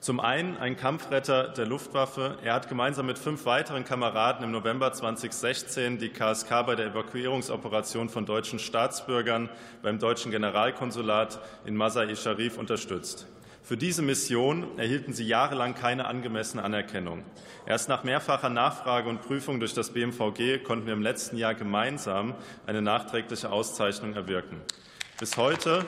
Zum einen ein Kampfretter der Luftwaffe. Er hat gemeinsam mit fünf weiteren Kameraden im November 2016 die KSK bei der Evakuierungsoperation von deutschen Staatsbürgern beim deutschen Generalkonsulat in Masai Sharif unterstützt. Für diese Mission erhielten sie jahrelang keine angemessene Anerkennung. Erst nach mehrfacher Nachfrage und Prüfung durch das BMVG konnten wir im letzten Jahr gemeinsam eine nachträgliche Auszeichnung erwirken. Bis heute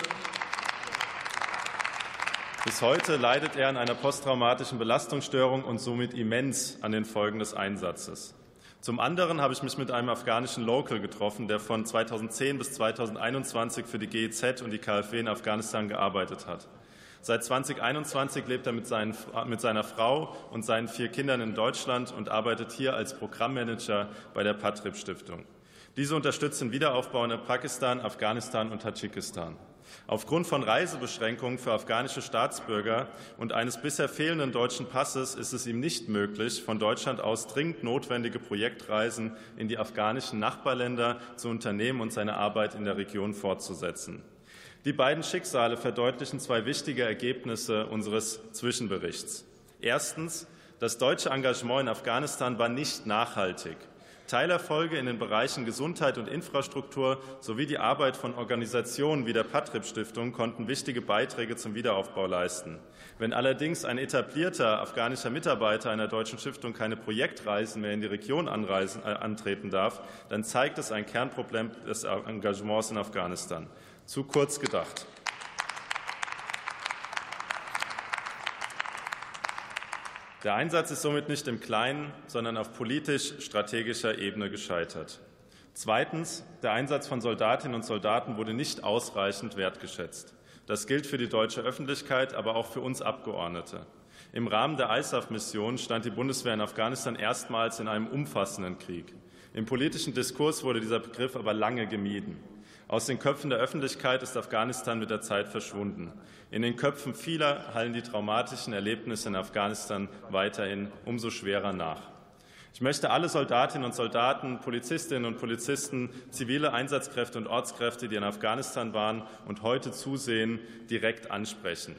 bis heute leidet er an einer posttraumatischen Belastungsstörung und somit immens an den Folgen des Einsatzes. Zum anderen habe ich mich mit einem afghanischen Local getroffen, der von 2010 bis 2021 für die GEZ und die KfW in Afghanistan gearbeitet hat. Seit 2021 lebt er mit, seinen, mit, seiner Frau und seinen vier Kindern in Deutschland und arbeitet hier als Programmmanager bei der Patrip Stiftung. Diese unterstützt den Wiederaufbau in Pakistan, Afghanistan und Tadschikistan. Aufgrund von Reisebeschränkungen für afghanische Staatsbürger und eines bisher fehlenden deutschen Passes ist es ihm nicht möglich, von Deutschland aus dringend notwendige Projektreisen in die afghanischen Nachbarländer zu unternehmen und seine Arbeit in der Region fortzusetzen. Die beiden Schicksale verdeutlichen zwei wichtige Ergebnisse unseres Zwischenberichts. Erstens, das deutsche Engagement in Afghanistan war nicht nachhaltig. Teilerfolge in den Bereichen Gesundheit und Infrastruktur sowie die Arbeit von Organisationen wie der Patrip Stiftung konnten wichtige Beiträge zum Wiederaufbau leisten. Wenn allerdings ein etablierter afghanischer Mitarbeiter einer deutschen Stiftung keine Projektreisen mehr in die Region anreisen, äh, antreten darf, dann zeigt es ein Kernproblem des Engagements in Afghanistan. Zu kurz gedacht. Der Einsatz ist somit nicht im Kleinen, sondern auf politisch-strategischer Ebene gescheitert. Zweitens. Der Einsatz von Soldatinnen und Soldaten wurde nicht ausreichend wertgeschätzt. Das gilt für die deutsche Öffentlichkeit, aber auch für uns Abgeordnete. Im Rahmen der ISAF-Mission stand die Bundeswehr in Afghanistan erstmals in einem umfassenden Krieg. Im politischen Diskurs wurde dieser Begriff aber lange gemieden. Aus den Köpfen der Öffentlichkeit ist Afghanistan mit der Zeit verschwunden. In den Köpfen vieler hallen die traumatischen Erlebnisse in Afghanistan weiterhin umso schwerer nach. Ich möchte alle Soldatinnen und Soldaten, Polizistinnen und Polizisten, zivile Einsatzkräfte und Ortskräfte, die in Afghanistan waren und heute zusehen, direkt ansprechen.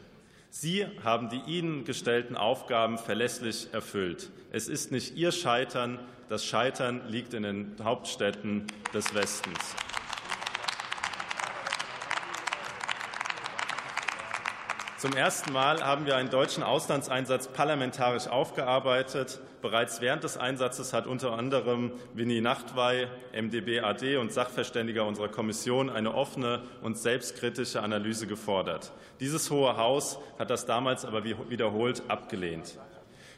Sie haben die Ihnen gestellten Aufgaben verlässlich erfüllt. Es ist nicht Ihr Scheitern, das Scheitern liegt in den Hauptstädten des Westens. Zum ersten Mal haben wir einen deutschen Auslandseinsatz parlamentarisch aufgearbeitet. Bereits während des Einsatzes hat unter anderem Winnie Nachtwey, MdB AD und Sachverständiger unserer Kommission eine offene und selbstkritische Analyse gefordert. Dieses Hohe Haus hat das damals aber wiederholt abgelehnt.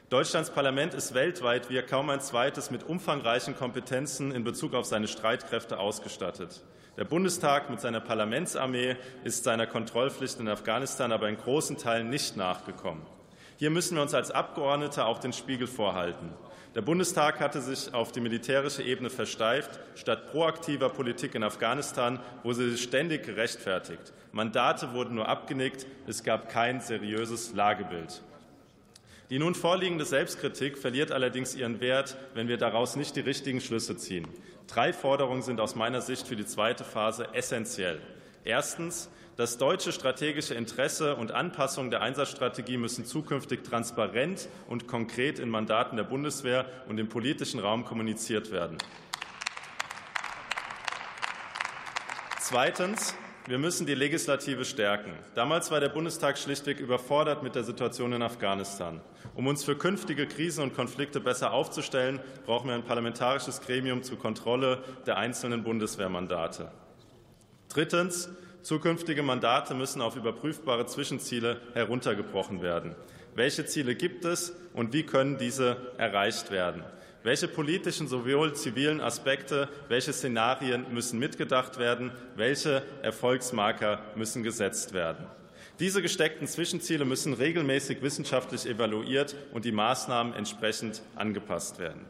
Deutschlands Parlament ist weltweit wie kaum ein zweites mit umfangreichen Kompetenzen in Bezug auf seine Streitkräfte ausgestattet. Der Bundestag mit seiner Parlamentsarmee ist seiner Kontrollpflicht in Afghanistan aber in großen Teilen nicht nachgekommen. Hier müssen wir uns als Abgeordnete auch den Spiegel vorhalten. Der Bundestag hatte sich auf die militärische Ebene versteift, statt proaktiver Politik in Afghanistan wurde sie ständig gerechtfertigt. Mandate wurden nur abgenickt, es gab kein seriöses Lagebild. Die nun vorliegende Selbstkritik verliert allerdings ihren Wert, wenn wir daraus nicht die richtigen Schlüsse ziehen. Drei Forderungen sind aus meiner Sicht für die zweite Phase essentiell. Erstens. Das deutsche strategische Interesse und Anpassung der Einsatzstrategie müssen zukünftig transparent und konkret in Mandaten der Bundeswehr und im politischen Raum kommuniziert werden. Zweitens. Wir müssen die Legislative stärken. Damals war der Bundestag schlichtweg überfordert mit der Situation in Afghanistan. Um uns für künftige Krisen und Konflikte besser aufzustellen, brauchen wir ein parlamentarisches Gremium zur Kontrolle der einzelnen Bundeswehrmandate. Drittens. Zukünftige Mandate müssen auf überprüfbare Zwischenziele heruntergebrochen werden. Welche Ziele gibt es und wie können diese erreicht werden? Welche politischen sowohl zivilen Aspekte, welche Szenarien müssen mitgedacht werden, welche Erfolgsmarker müssen gesetzt werden? Diese gesteckten Zwischenziele müssen regelmäßig wissenschaftlich evaluiert und die Maßnahmen entsprechend angepasst werden.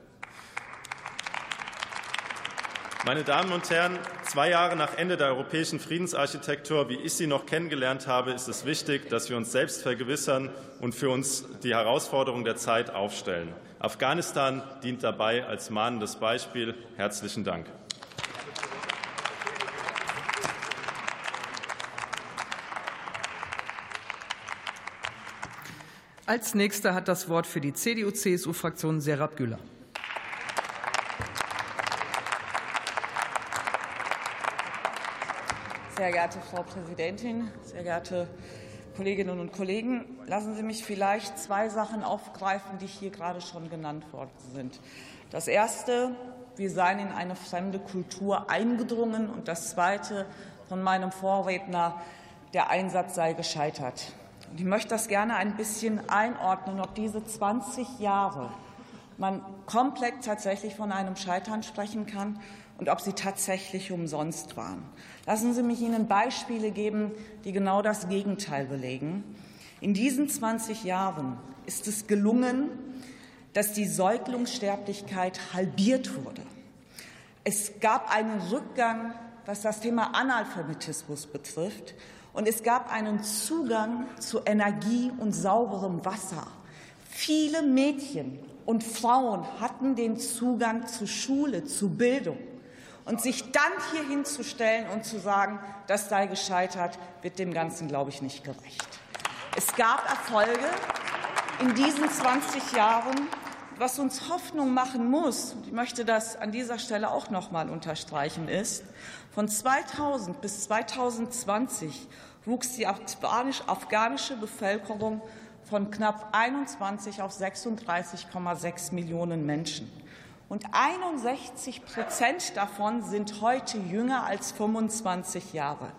Meine Damen und Herren, zwei Jahre nach Ende der europäischen Friedensarchitektur, wie ich sie noch kennengelernt habe, ist es wichtig, dass wir uns selbst vergewissern und für uns die Herausforderungen der Zeit aufstellen. Afghanistan dient dabei als mahnendes Beispiel. Herzlichen Dank. Als nächster hat das Wort für die CDU-CSU-Fraktion Serap Güller. Sehr geehrte Frau Präsidentin, sehr geehrte Kolleginnen und Kollegen, lassen Sie mich vielleicht zwei Sachen aufgreifen, die hier gerade schon genannt worden sind. Das Erste, wir seien in eine fremde Kultur eingedrungen. Und das Zweite von meinem Vorredner, der Einsatz sei gescheitert. Und ich möchte das gerne ein bisschen einordnen, ob diese 20 Jahre man komplett tatsächlich von einem Scheitern sprechen kann und ob sie tatsächlich umsonst waren. Lassen Sie mich Ihnen Beispiele geben, die genau das Gegenteil belegen. In diesen 20 Jahren ist es gelungen, dass die Säuglingssterblichkeit halbiert wurde. Es gab einen Rückgang, was das Thema Analphabetismus betrifft, und es gab einen Zugang zu Energie und sauberem Wasser. Viele Mädchen und Frauen hatten den Zugang zu Schule, zu Bildung. Und sich dann hier hinzustellen und zu sagen, das sei gescheitert, wird dem Ganzen, glaube ich, nicht gerecht. Es gab Erfolge in diesen 20 Jahren, was uns Hoffnung machen muss, und ich möchte das an dieser Stelle auch noch mal unterstreichen, ist, von 2000 bis 2020 wuchs die afghanische Bevölkerung von knapp 21 auf 36,6 Millionen Menschen. Und 61 Prozent davon sind heute jünger als 25 Jahre.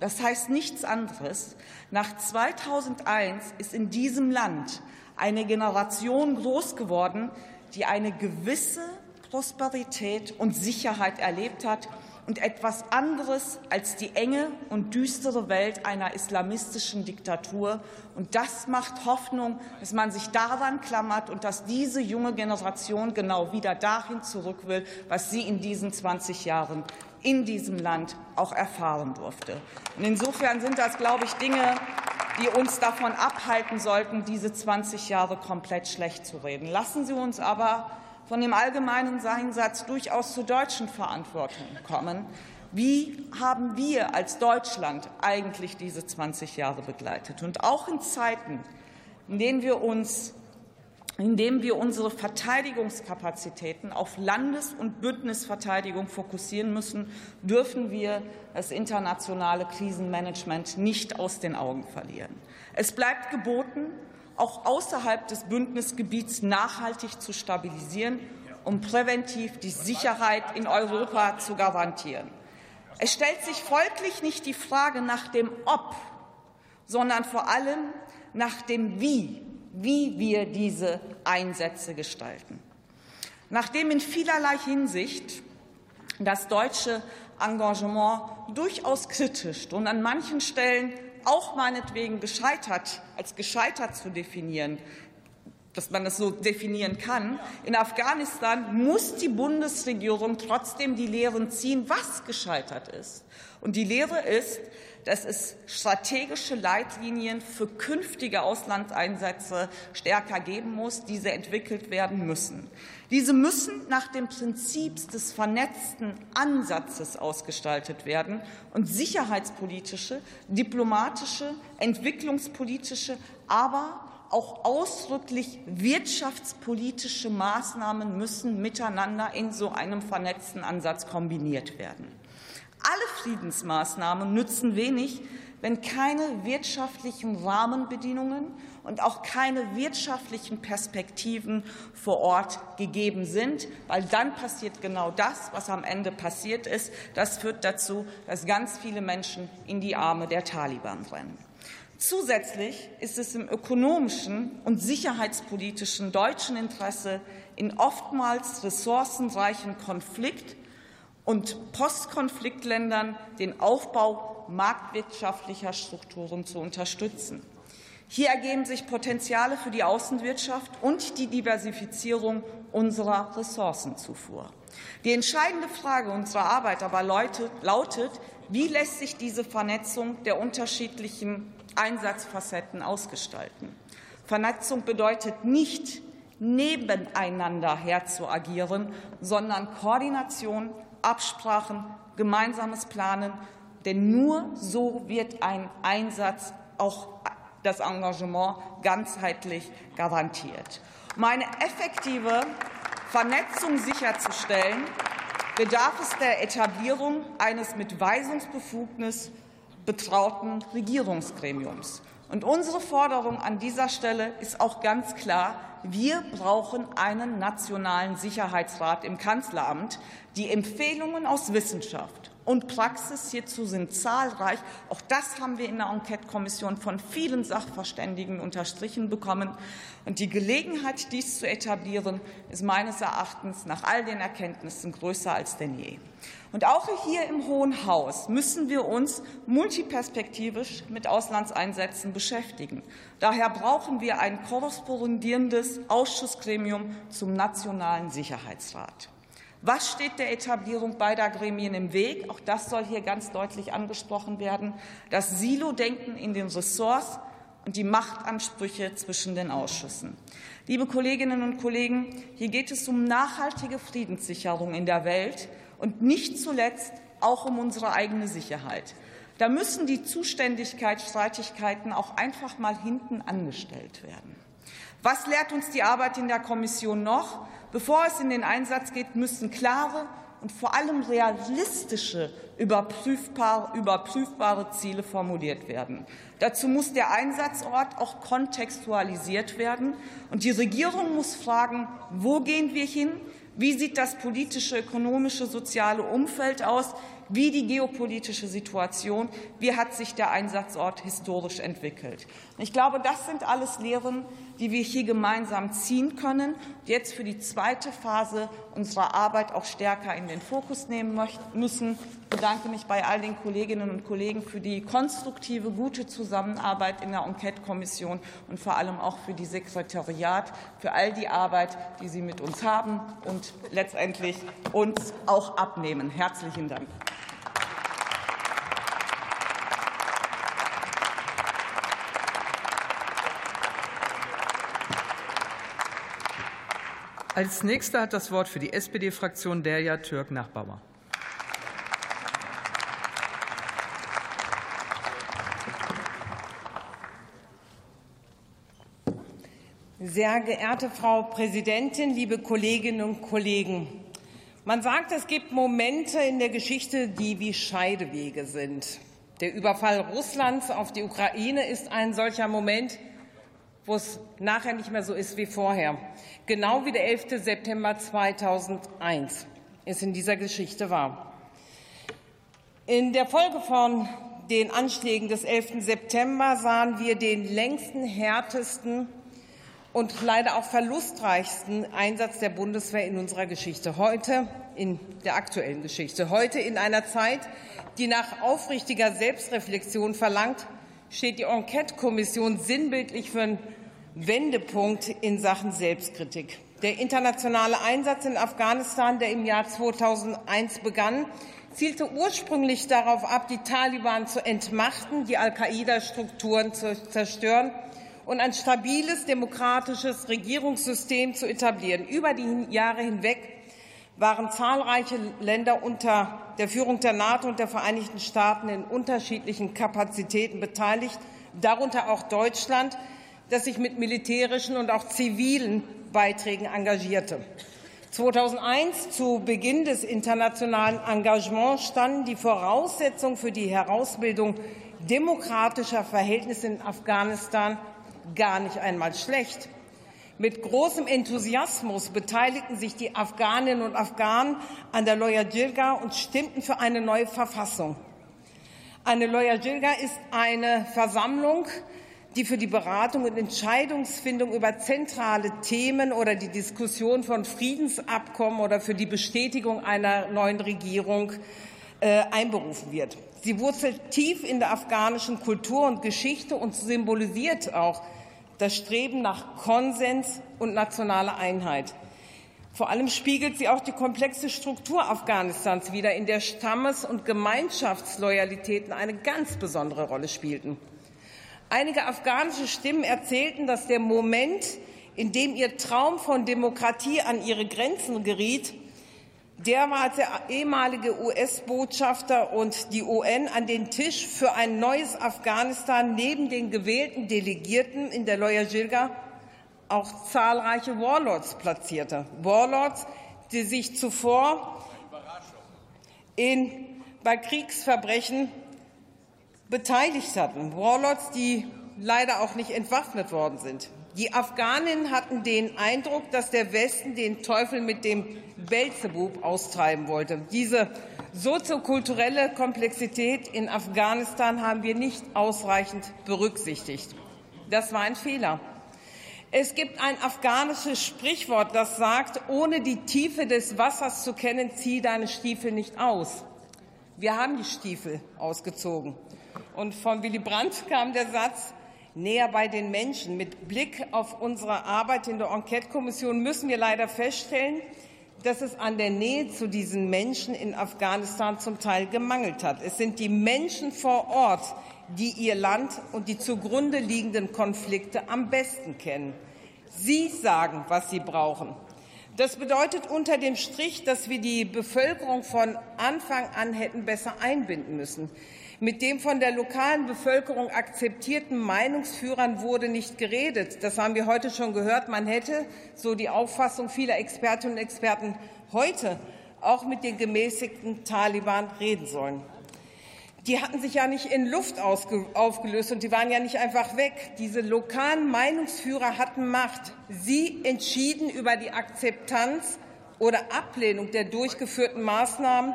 Das heißt nichts anderes. Nach 2001 ist in diesem Land eine Generation groß geworden, die eine gewisse Prosperität und Sicherheit erlebt hat und etwas anderes als die enge und düstere Welt einer islamistischen Diktatur. Und das macht Hoffnung, dass man sich daran klammert und dass diese junge Generation genau wieder dahin zurück will, was sie in diesen 20 Jahren in diesem Land auch erfahren durfte. Und insofern sind das, glaube ich, Dinge, die uns davon abhalten sollten, diese 20 Jahre komplett schlecht zu reden. Lassen Sie uns aber von dem allgemeinen Einsatz durchaus zur deutschen Verantwortung kommen. Wie haben wir als Deutschland eigentlich diese 20 Jahre begleitet? Und auch in Zeiten, in denen wir uns indem wir unsere Verteidigungskapazitäten auf Landes- und Bündnisverteidigung fokussieren müssen, dürfen wir das internationale Krisenmanagement nicht aus den Augen verlieren. Es bleibt geboten, auch außerhalb des Bündnisgebiets nachhaltig zu stabilisieren, um präventiv die Sicherheit in Europa zu garantieren. Es stellt sich folglich nicht die Frage nach dem Ob, sondern vor allem nach dem Wie, wie wir diese Einsätze gestalten. Nachdem in vielerlei Hinsicht das deutsche Engagement durchaus kritisch und an manchen Stellen auch meinetwegen gescheitert, als gescheitert zu definieren, dass man das so definieren kann. In Afghanistan muss die Bundesregierung trotzdem die Lehren ziehen, was gescheitert ist. Und die Lehre ist, dass es strategische Leitlinien für künftige Auslandseinsätze stärker geben muss. Diese entwickelt werden müssen. Diese müssen nach dem Prinzip des vernetzten Ansatzes ausgestaltet werden und sicherheitspolitische, diplomatische, entwicklungspolitische, aber auch ausdrücklich wirtschaftspolitische Maßnahmen müssen miteinander in so einem vernetzten Ansatz kombiniert werden. Alle Friedensmaßnahmen nützen wenig, wenn keine wirtschaftlichen Rahmenbedingungen und auch keine wirtschaftlichen Perspektiven vor Ort gegeben sind, weil dann passiert genau das, was am Ende passiert ist. Das führt dazu, dass ganz viele Menschen in die Arme der Taliban rennen. Zusätzlich ist es im ökonomischen und sicherheitspolitischen deutschen Interesse, in oftmals ressourcenreichen Konflikt und Postkonfliktländern den Aufbau marktwirtschaftlicher Strukturen zu unterstützen. Hier ergeben sich Potenziale für die Außenwirtschaft und die Diversifizierung unserer Ressourcenzufuhr. Die entscheidende Frage unserer Arbeit aber lautet, wie lässt sich diese Vernetzung der unterschiedlichen Einsatzfacetten ausgestalten? Vernetzung bedeutet nicht, nebeneinander herzuagieren, sondern Koordination Absprachen, gemeinsames Planen. Denn nur so wird ein Einsatz, auch das Engagement, ganzheitlich garantiert. Um eine effektive Vernetzung sicherzustellen, bedarf es der Etablierung eines mit Weisungsbefugnis betrauten Regierungsgremiums. Und unsere Forderung an dieser Stelle ist auch ganz klar, wir brauchen einen nationalen Sicherheitsrat im Kanzleramt. Die Empfehlungen aus Wissenschaft und Praxis hierzu sind zahlreich. Auch das haben wir in der Enquete-Kommission von vielen Sachverständigen unterstrichen bekommen. Und die Gelegenheit, dies zu etablieren, ist meines Erachtens nach all den Erkenntnissen größer als denn je. Und auch hier im Hohen Haus müssen wir uns multiperspektivisch mit Auslandseinsätzen beschäftigen. Daher brauchen wir ein korrespondierendes Ausschussgremium zum Nationalen Sicherheitsrat. Was steht der Etablierung beider Gremien im Weg? Auch das soll hier ganz deutlich angesprochen werden. Das Silo-Denken in den Ressorts und die Machtansprüche zwischen den Ausschüssen. Liebe Kolleginnen und Kollegen, hier geht es um nachhaltige Friedenssicherung in der Welt und nicht zuletzt auch um unsere eigene Sicherheit. Da müssen die Zuständigkeitsstreitigkeiten auch einfach mal hinten angestellt werden. Was lehrt uns die Arbeit in der Kommission noch? Bevor es in den Einsatz geht, müssen klare und vor allem realistische, überprüfbare, Ziele formuliert werden. Dazu muss der Einsatzort auch kontextualisiert werden. Und die Regierung muss fragen, wo gehen wir hin? Wie sieht das politische, ökonomische, soziale Umfeld aus? Wie die geopolitische Situation, wie hat sich der Einsatzort historisch entwickelt. Ich glaube, das sind alles Lehren, die wir hier gemeinsam ziehen können, jetzt für die zweite Phase unserer Arbeit auch stärker in den Fokus nehmen müssen. Ich bedanke mich bei all den Kolleginnen und Kollegen für die konstruktive, gute Zusammenarbeit in der Enquete-Kommission und vor allem auch für die Sekretariat, für all die Arbeit, die Sie mit uns haben und letztendlich uns auch abnehmen. Herzlichen Dank. Als nächster hat das Wort für die SPD-Fraktion Derja Türk-Nachbauer. Sehr geehrte Frau Präsidentin, liebe Kolleginnen und Kollegen! Man sagt, es gibt Momente in der Geschichte, die wie Scheidewege sind. Der Überfall Russlands auf die Ukraine ist ein solcher Moment, wo es nachher nicht mehr so ist wie vorher. Genau wie der 11. September 2001 es in dieser Geschichte war. In der Folge von den Anschlägen des 11. September sahen wir den längsten, härtesten und leider auch verlustreichsten Einsatz der Bundeswehr in unserer Geschichte. Heute in der aktuellen Geschichte. Heute in einer Zeit, die nach aufrichtiger Selbstreflexion verlangt, steht die Enquete-Kommission sinnbildlich für einen Wendepunkt in Sachen Selbstkritik. Der internationale Einsatz in Afghanistan, der im Jahr 2001 begann, zielte ursprünglich darauf ab, die Taliban zu entmachten, die Al-Qaida-Strukturen zu zerstören und ein stabiles demokratisches Regierungssystem zu etablieren. Über die Jahre hinweg waren zahlreiche Länder unter der Führung der NATO und der Vereinigten Staaten in unterschiedlichen Kapazitäten beteiligt, darunter auch Deutschland, das sich mit militärischen und auch zivilen Beiträgen engagierte. 2001, zu Beginn des internationalen Engagements, standen die Voraussetzungen für die Herausbildung demokratischer Verhältnisse in Afghanistan gar nicht einmal schlecht. Mit großem Enthusiasmus beteiligten sich die Afghaninnen und Afghanen an der Loya Jirga und stimmten für eine neue Verfassung. Eine Loya Jirga ist eine Versammlung, die für die Beratung und Entscheidungsfindung über zentrale Themen oder die Diskussion von Friedensabkommen oder für die Bestätigung einer neuen Regierung äh, einberufen wird. Sie wurzelt tief in der afghanischen Kultur und Geschichte und symbolisiert auch das Streben nach Konsens und nationaler Einheit. Vor allem spiegelt sie auch die komplexe Struktur Afghanistans wider, in der Stammes- und Gemeinschaftsloyalitäten eine ganz besondere Rolle spielten. Einige afghanische Stimmen erzählten, dass der Moment, in dem ihr Traum von Demokratie an ihre Grenzen geriet, der war, als der ehemalige US-Botschafter und die UN an den Tisch für ein neues Afghanistan neben den gewählten Delegierten in der Loya Jirga auch zahlreiche Warlords platzierte. Warlords, die sich zuvor in, bei Kriegsverbrechen beteiligt hatten. Warlords, die leider auch nicht entwaffnet worden sind. Die Afghaninnen hatten den Eindruck, dass der Westen den Teufel mit dem Belzebub austreiben wollte. Diese soziokulturelle Komplexität in Afghanistan haben wir nicht ausreichend berücksichtigt. Das war ein Fehler. Es gibt ein afghanisches Sprichwort, das sagt, ohne die Tiefe des Wassers zu kennen, zieh deine Stiefel nicht aus. Wir haben die Stiefel ausgezogen. Und von Willy Brandt kam der Satz, näher bei den Menschen. Mit Blick auf unsere Arbeit in der Enquete-Kommission müssen wir leider feststellen, dass es an der Nähe zu diesen Menschen in Afghanistan zum Teil gemangelt hat. Es sind die Menschen vor Ort, die ihr Land und die zugrunde liegenden Konflikte am besten kennen. Sie sagen, was sie brauchen. Das bedeutet unter dem Strich, dass wir die Bevölkerung von Anfang an hätten besser einbinden müssen. Mit dem von der lokalen Bevölkerung akzeptierten Meinungsführern wurde nicht geredet. Das haben wir heute schon gehört. Man hätte, so die Auffassung vieler Expertinnen und Experten, heute auch mit den gemäßigten Taliban reden sollen. Die hatten sich ja nicht in Luft aufgelöst und die waren ja nicht einfach weg. Diese lokalen Meinungsführer hatten Macht. Sie entschieden über die Akzeptanz oder Ablehnung der durchgeführten Maßnahmen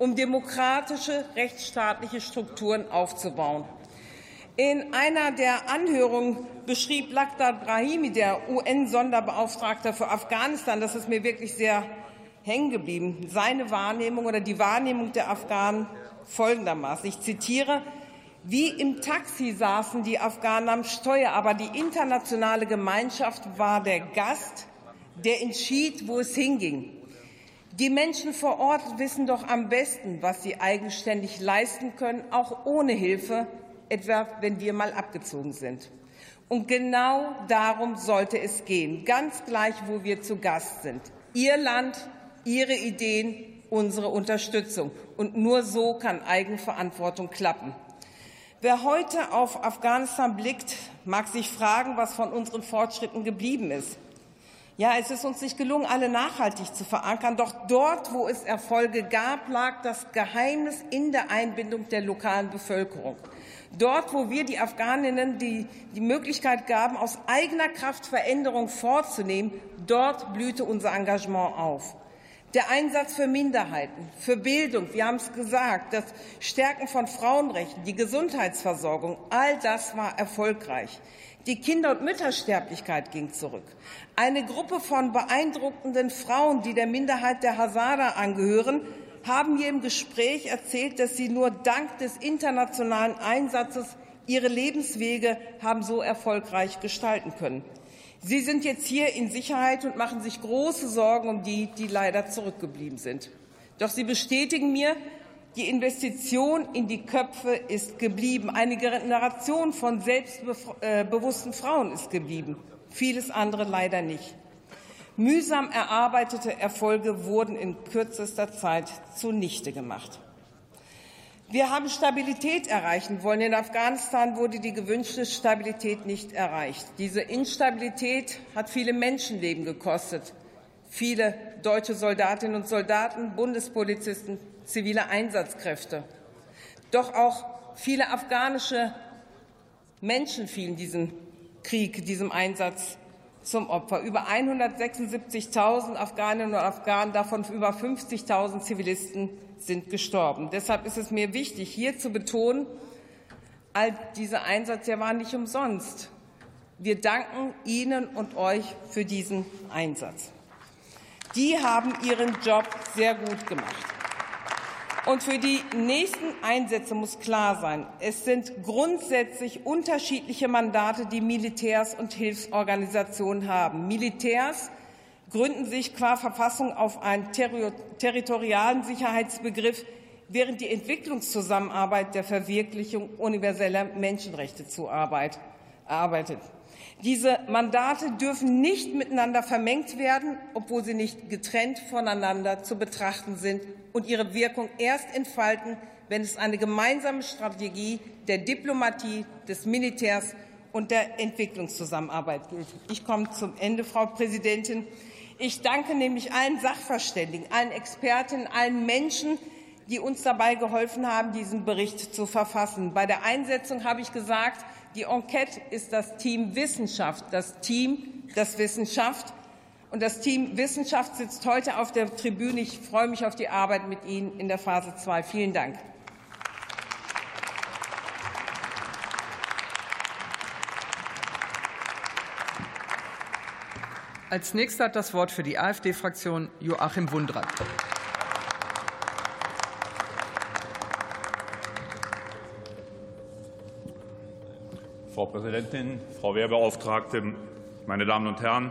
um demokratische rechtsstaatliche Strukturen aufzubauen. In einer der Anhörungen beschrieb Lakhdar Brahimi, der UN-Sonderbeauftragte für Afghanistan, das ist mir wirklich sehr hängen geblieben, seine Wahrnehmung oder die Wahrnehmung der Afghanen folgendermaßen. Ich zitiere, wie im Taxi saßen die Afghanen am Steuer, aber die internationale Gemeinschaft war der Gast, der entschied, wo es hinging. Die Menschen vor Ort wissen doch am besten, was sie eigenständig leisten können, auch ohne Hilfe, etwa wenn wir mal abgezogen sind. Und genau darum sollte es gehen, ganz gleich, wo wir zu Gast sind. Ihr Land, Ihre Ideen, unsere Unterstützung. Und nur so kann Eigenverantwortung klappen. Wer heute auf Afghanistan blickt, mag sich fragen, was von unseren Fortschritten geblieben ist. Ja, es ist uns nicht gelungen, alle nachhaltig zu verankern. Doch dort, wo es Erfolge gab, lag das Geheimnis in der Einbindung der lokalen Bevölkerung. Dort, wo wir die Afghaninnen die, die Möglichkeit gaben, aus eigener Kraft Veränderung vorzunehmen, dort blühte unser Engagement auf. Der Einsatz für Minderheiten, für Bildung, wir haben es gesagt, das Stärken von Frauenrechten, die Gesundheitsversorgung, all das war erfolgreich. Die Kinder- und Müttersterblichkeit ging zurück. Eine Gruppe von beeindruckenden Frauen, die der Minderheit der Hazara angehören, haben mir im Gespräch erzählt, dass sie nur dank des internationalen Einsatzes ihre Lebenswege haben so erfolgreich gestalten können. Sie sind jetzt hier in Sicherheit und machen sich große Sorgen um die, die leider zurückgeblieben sind. Doch sie bestätigen mir, die Investition in die Köpfe ist geblieben. Eine Generation von selbstbewussten Frauen ist geblieben. Vieles andere leider nicht. Mühsam erarbeitete Erfolge wurden in kürzester Zeit zunichte gemacht. Wir haben Stabilität erreichen wollen. In Afghanistan wurde die gewünschte Stabilität nicht erreicht. Diese Instabilität hat viele Menschenleben gekostet. Viele deutsche Soldatinnen und Soldaten, Bundespolizisten, zivile Einsatzkräfte. Doch auch viele afghanische Menschen fielen diesem Krieg, diesem Einsatz zum Opfer. Über 176.000 Afghaninnen und Afghanen, davon über 50.000 Zivilisten, sind gestorben. Deshalb ist es mir wichtig, hier zu betonen, all diese Einsätze waren nicht umsonst. Wir danken Ihnen und euch für diesen Einsatz. Die haben ihren Job sehr gut gemacht. Und für die nächsten Einsätze muss klar sein, es sind grundsätzlich unterschiedliche Mandate, die Militärs und Hilfsorganisationen haben. Militärs gründen sich qua Verfassung auf einen territorialen Sicherheitsbegriff, während die Entwicklungszusammenarbeit der Verwirklichung universeller Menschenrechte zuarbeitet. Diese Mandate dürfen nicht miteinander vermengt werden, obwohl sie nicht getrennt voneinander zu betrachten sind und ihre Wirkung erst entfalten, wenn es eine gemeinsame Strategie der Diplomatie, des Militärs und der Entwicklungszusammenarbeit gilt. Ich komme zum Ende, Frau Präsidentin. Ich danke nämlich allen Sachverständigen, allen Expertinnen, allen Menschen, die uns dabei geholfen haben, diesen Bericht zu verfassen. Bei der Einsetzung habe ich gesagt, die Enquete ist das Team Wissenschaft, das Team, das Wissenschaft. Und das Team Wissenschaft sitzt heute auf der Tribüne. Ich freue mich auf die Arbeit mit Ihnen in der Phase 2. Vielen Dank. Als nächster hat das Wort für die AfD-Fraktion Joachim Wundrath. Frau Präsidentin, Frau Wehrbeauftragte, meine Damen und Herren!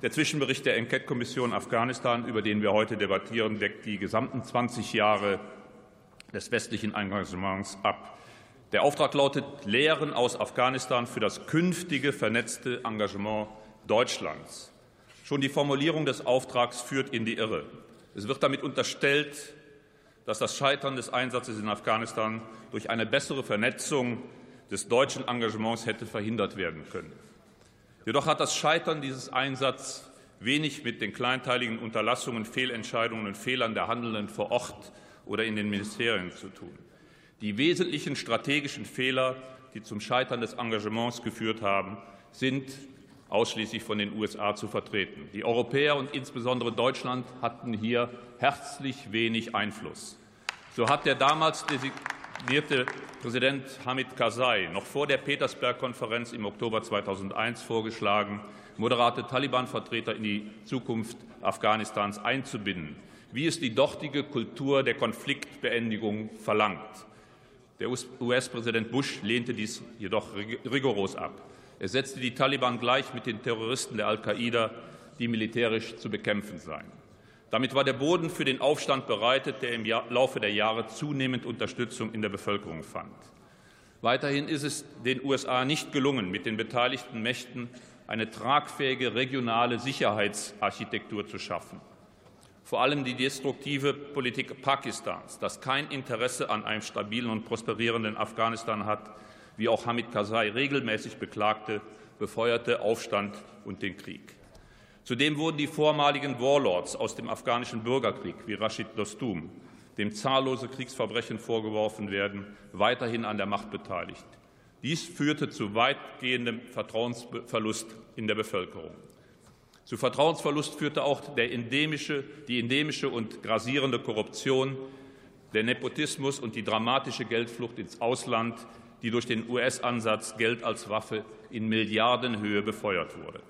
Der Zwischenbericht der Enquete-Kommission Afghanistan, über den wir heute debattieren, deckt die gesamten 20 Jahre des westlichen Engagements ab. Der Auftrag lautet Lehren aus Afghanistan für das künftige vernetzte Engagement Deutschlands. Schon die Formulierung des Auftrags führt in die Irre. Es wird damit unterstellt, dass das Scheitern des Einsatzes in Afghanistan durch eine bessere Vernetzung des deutschen Engagements hätte verhindert werden können. Jedoch hat das Scheitern dieses Einsatzes wenig mit den kleinteiligen Unterlassungen, Fehlentscheidungen und Fehlern der Handelnden vor Ort oder in den Ministerien zu tun. Die wesentlichen strategischen Fehler, die zum Scheitern des Engagements geführt haben, sind ausschließlich von den USA zu vertreten. Die Europäer und insbesondere Deutschland hatten hier herzlich wenig Einfluss. So hat der damals designierte Präsident Hamid Karzai noch vor der Petersberg-Konferenz im Oktober 2001 vorgeschlagen, moderate Taliban-Vertreter in die Zukunft Afghanistans einzubinden, wie es die dortige Kultur der Konfliktbeendigung verlangt. Der US-Präsident Bush lehnte dies jedoch rigoros ab. Er setzte die Taliban gleich mit den Terroristen der Al-Qaida, die militärisch zu bekämpfen seien. Damit war der Boden für den Aufstand bereitet, der im Laufe der Jahre zunehmend Unterstützung in der Bevölkerung fand. Weiterhin ist es den USA nicht gelungen, mit den beteiligten Mächten eine tragfähige regionale Sicherheitsarchitektur zu schaffen. Vor allem die destruktive Politik Pakistans, das kein Interesse an einem stabilen und prosperierenden Afghanistan hat, wie auch Hamid Karzai regelmäßig beklagte, befeuerte Aufstand und den Krieg. Zudem wurden die vormaligen Warlords aus dem afghanischen Bürgerkrieg wie Rashid Dostum, dem zahllose Kriegsverbrechen vorgeworfen werden, weiterhin an der Macht beteiligt. Dies führte zu weitgehendem Vertrauensverlust in der Bevölkerung. Zu Vertrauensverlust führte auch endemische, die endemische und grasierende Korruption, der Nepotismus und die dramatische Geldflucht ins Ausland, die durch den US-Ansatz Geld als Waffe in Milliardenhöhe befeuert wurde.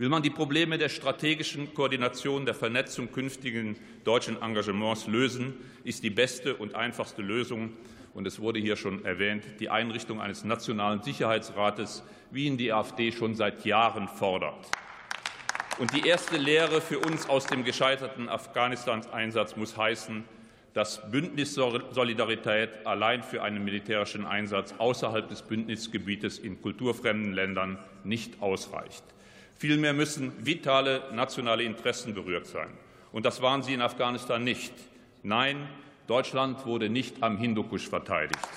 Will man die Probleme der strategischen Koordination der Vernetzung künftigen deutschen Engagements lösen, ist die beste und einfachste Lösung, und es wurde hier schon erwähnt, die Einrichtung eines nationalen Sicherheitsrates, wie ihn die AfD schon seit Jahren fordert. Und die erste Lehre für uns aus dem gescheiterten Afghanistan-Einsatz muss heißen, dass Bündnissolidarität allein für einen militärischen Einsatz außerhalb des Bündnisgebietes in kulturfremden Ländern nicht ausreicht. Vielmehr müssen vitale nationale Interessen berührt sein. Und das waren sie in Afghanistan nicht. Nein, Deutschland wurde nicht am Hindukusch verteidigt.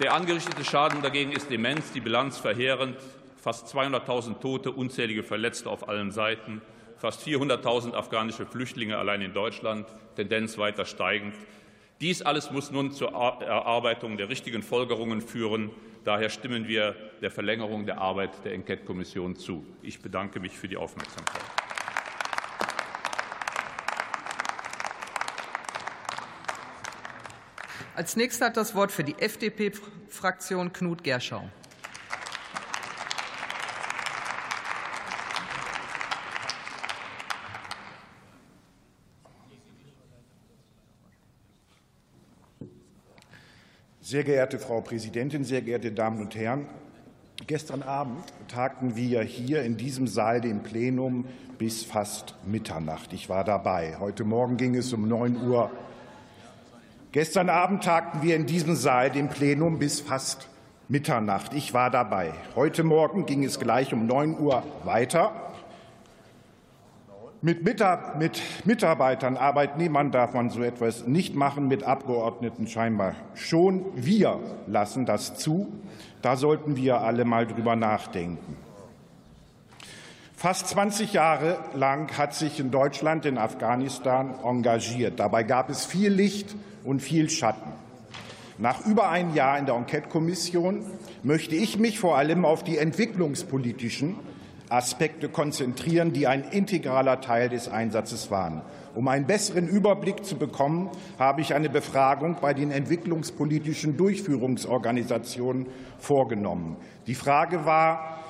Der angerichtete Schaden dagegen ist immens, die Bilanz verheerend. Fast 200.000 Tote, unzählige Verletzte auf allen Seiten fast 400.000 afghanische Flüchtlinge allein in Deutschland, Tendenz weiter steigend. Dies alles muss nun zur Erarbeitung der richtigen Folgerungen führen. Daher stimmen wir der Verlängerung der Arbeit der Enquete-Kommission zu. Ich bedanke mich für die Aufmerksamkeit. Als nächster hat das Wort für die FDP-Fraktion Knut Gerschau. Sehr geehrte Frau Präsidentin, sehr geehrte Damen und Herren! Gestern Abend tagten wir hier in diesem Saal dem Plenum bis fast Mitternacht. Ich war dabei. Heute Morgen ging es um 9 Uhr. Gestern Abend tagten wir in diesem Saal dem Plenum bis fast Mitternacht. Ich war dabei. Heute Morgen ging es gleich um 9 Uhr weiter. Mit Mitarbeitern, Arbeitnehmern darf man so etwas nicht machen, mit Abgeordneten scheinbar schon. Wir lassen das zu. Da sollten wir alle mal drüber nachdenken. Fast 20 Jahre lang hat sich in Deutschland in Afghanistan engagiert. Dabei gab es viel Licht und viel Schatten. Nach über einem Jahr in der Enquete-Kommission möchte ich mich vor allem auf die entwicklungspolitischen Aspekte konzentrieren, die ein integraler Teil des Einsatzes waren. Um einen besseren Überblick zu bekommen, habe ich eine Befragung bei den entwicklungspolitischen Durchführungsorganisationen vorgenommen. Die Frage war,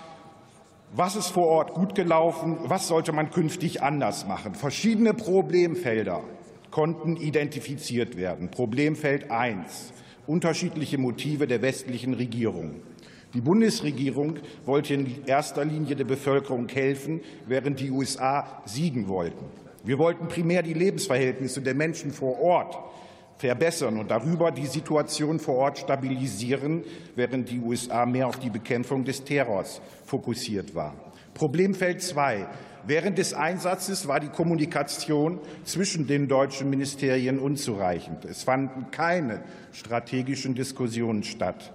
was ist vor Ort gut gelaufen? Was sollte man künftig anders machen? Verschiedene Problemfelder konnten identifiziert werden. Problemfeld 1. Unterschiedliche Motive der westlichen Regierung. Die Bundesregierung wollte in erster Linie der Bevölkerung helfen, während die USA siegen wollten. Wir wollten primär die Lebensverhältnisse der Menschen vor Ort verbessern und darüber die Situation vor Ort stabilisieren, während die USA mehr auf die Bekämpfung des Terrors fokussiert war. Problemfeld 2. Während des Einsatzes war die Kommunikation zwischen den deutschen Ministerien unzureichend. Es fanden keine strategischen Diskussionen statt.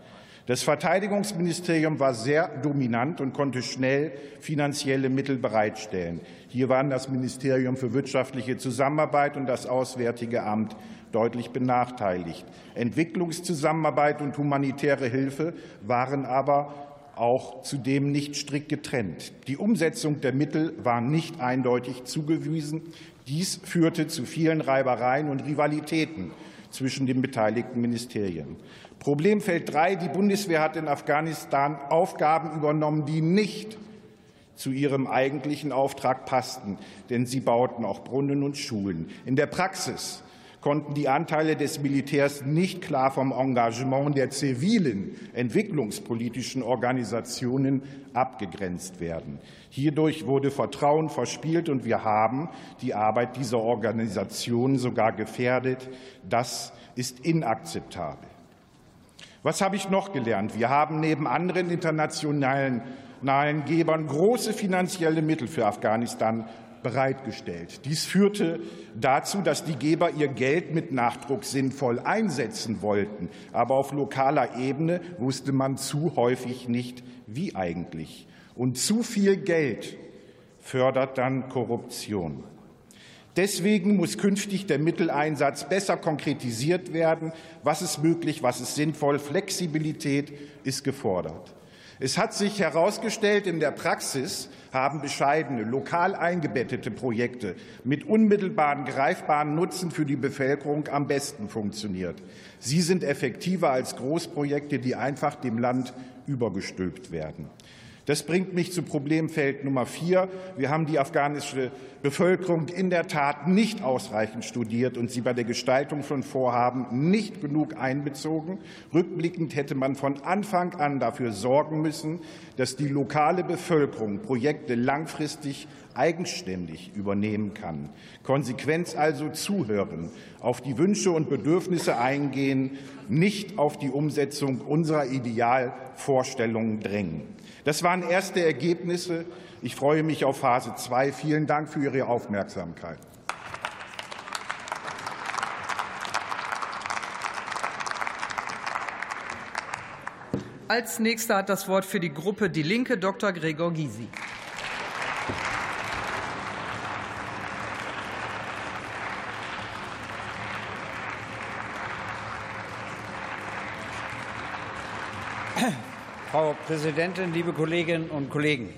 Das Verteidigungsministerium war sehr dominant und konnte schnell finanzielle Mittel bereitstellen. Hier waren das Ministerium für wirtschaftliche Zusammenarbeit und das Auswärtige Amt deutlich benachteiligt. Entwicklungszusammenarbeit und humanitäre Hilfe waren aber auch zudem nicht strikt getrennt. Die Umsetzung der Mittel war nicht eindeutig zugewiesen. Dies führte zu vielen Reibereien und Rivalitäten zwischen den beteiligten Ministerien. Problemfeld 3. Die Bundeswehr hat in Afghanistan Aufgaben übernommen, die nicht zu ihrem eigentlichen Auftrag passten, denn sie bauten auch Brunnen und Schulen. In der Praxis konnten die Anteile des Militärs nicht klar vom Engagement der zivilen entwicklungspolitischen Organisationen abgegrenzt werden. Hierdurch wurde Vertrauen verspielt, und wir haben die Arbeit dieser Organisationen sogar gefährdet. Das ist inakzeptabel. Was habe ich noch gelernt? Wir haben neben anderen internationalen Gebern große finanzielle Mittel für Afghanistan bereitgestellt. Dies führte dazu, dass die Geber ihr Geld mit Nachdruck sinnvoll einsetzen wollten. Aber auf lokaler Ebene wusste man zu häufig nicht, wie eigentlich. Und zu viel Geld fördert dann Korruption. Deswegen muss künftig der Mitteleinsatz besser konkretisiert werden. Was ist möglich, was ist sinnvoll? Flexibilität ist gefordert. Es hat sich herausgestellt, in der Praxis haben bescheidene, lokal eingebettete Projekte mit unmittelbaren, greifbaren Nutzen für die Bevölkerung am besten funktioniert. Sie sind effektiver als Großprojekte, die einfach dem Land übergestülpt werden. Das bringt mich zu Problemfeld Nummer vier. Wir haben die afghanische Bevölkerung in der Tat nicht ausreichend studiert und sie bei der Gestaltung von Vorhaben nicht genug einbezogen. Rückblickend hätte man von Anfang an dafür sorgen müssen, dass die lokale Bevölkerung Projekte langfristig eigenständig übernehmen kann. Konsequenz also zuhören, auf die Wünsche und Bedürfnisse eingehen, nicht auf die Umsetzung unserer Idealvorstellungen drängen. Das waren erste Ergebnisse. Ich freue mich auf Phase 2. Vielen Dank für Ihre Aufmerksamkeit. Als nächster hat das Wort für die Gruppe Die Linke Dr. Gregor Gysi. Frau Präsidentin, liebe Kolleginnen und Kollegen!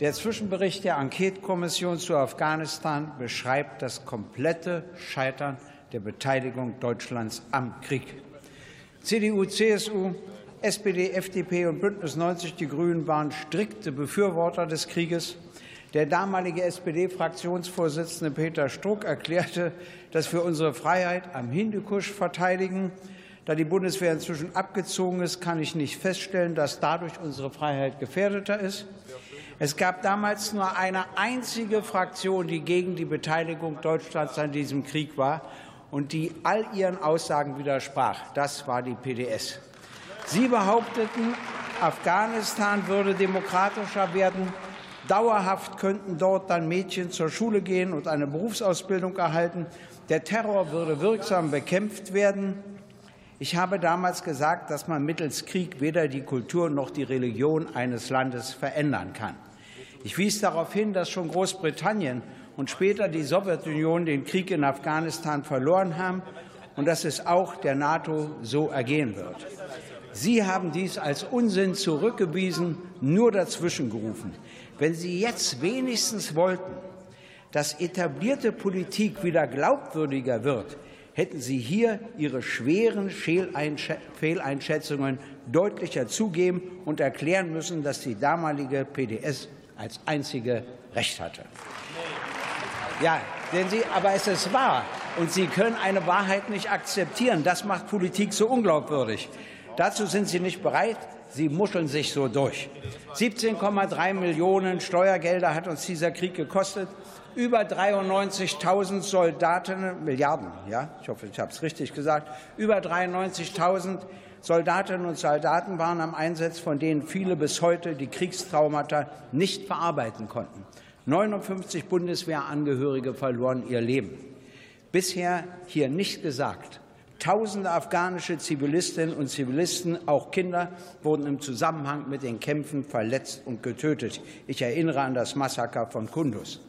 Der Zwischenbericht der Enquetekommission zu Afghanistan beschreibt das komplette Scheitern der Beteiligung Deutschlands am Krieg. CDU, CSU, SPD, FDP und Bündnis 90 Die Grünen waren strikte Befürworter des Krieges. Der damalige SPD-Fraktionsvorsitzende Peter Struck erklärte, dass wir unsere Freiheit am Hindukusch verteidigen da die Bundeswehr inzwischen abgezogen ist, kann ich nicht feststellen, dass dadurch unsere Freiheit gefährdeter ist. Es gab damals nur eine einzige Fraktion, die gegen die Beteiligung Deutschlands an diesem Krieg war und die all ihren Aussagen widersprach. Das war die PDS. Sie behaupteten, Afghanistan würde demokratischer werden. Dauerhaft könnten dort dann Mädchen zur Schule gehen und eine Berufsausbildung erhalten. Der Terror würde wirksam bekämpft werden. Ich habe damals gesagt, dass man mittels Krieg weder die Kultur noch die Religion eines Landes verändern kann. Ich wies darauf hin, dass schon Großbritannien und später die Sowjetunion den Krieg in Afghanistan verloren haben und dass es auch der NATO so ergehen wird. Sie haben dies als Unsinn zurückgewiesen, nur dazwischen gerufen. Wenn Sie jetzt wenigstens wollten, dass etablierte Politik wieder glaubwürdiger wird, hätten Sie hier Ihre schweren Fehleinschätzungen deutlicher zugeben und erklären müssen, dass die damalige PDS als einzige Recht hatte. Ja, denn Sie, aber es ist wahr und Sie können eine Wahrheit nicht akzeptieren. Das macht Politik so unglaubwürdig. Dazu sind Sie nicht bereit. Sie muscheln sich so durch. 17,3 Millionen Steuergelder hat uns dieser Krieg gekostet. Über 93.000 Soldaten, Milliarden, ja, ich hoffe, ich habe es richtig gesagt, über 93.000 Soldatinnen und Soldaten waren am Einsatz, von denen viele bis heute die Kriegstraumata nicht verarbeiten konnten. 59 Bundeswehrangehörige verloren ihr Leben. Bisher hier nicht gesagt. Tausende afghanische Zivilistinnen und Zivilisten, auch Kinder, wurden im Zusammenhang mit den Kämpfen verletzt und getötet. Ich erinnere an das Massaker von Kunduz.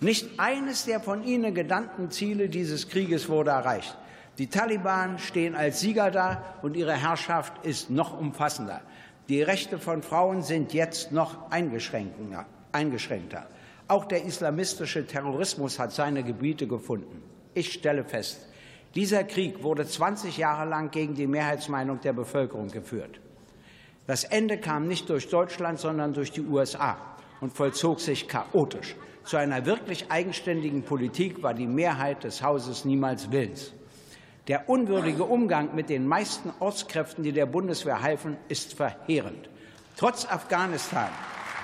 Nicht eines der von Ihnen genannten Ziele dieses Krieges wurde erreicht. Die Taliban stehen als Sieger da und ihre Herrschaft ist noch umfassender. Die Rechte von Frauen sind jetzt noch eingeschränkter. Auch der islamistische Terrorismus hat seine Gebiete gefunden. Ich stelle fest, dieser Krieg wurde 20 Jahre lang gegen die Mehrheitsmeinung der Bevölkerung geführt. Das Ende kam nicht durch Deutschland, sondern durch die USA und vollzog sich chaotisch. Zu einer wirklich eigenständigen Politik war die Mehrheit des Hauses niemals willens. Der unwürdige Umgang mit den meisten Ortskräften, die der Bundeswehr halfen, ist verheerend. Trotz Afghanistan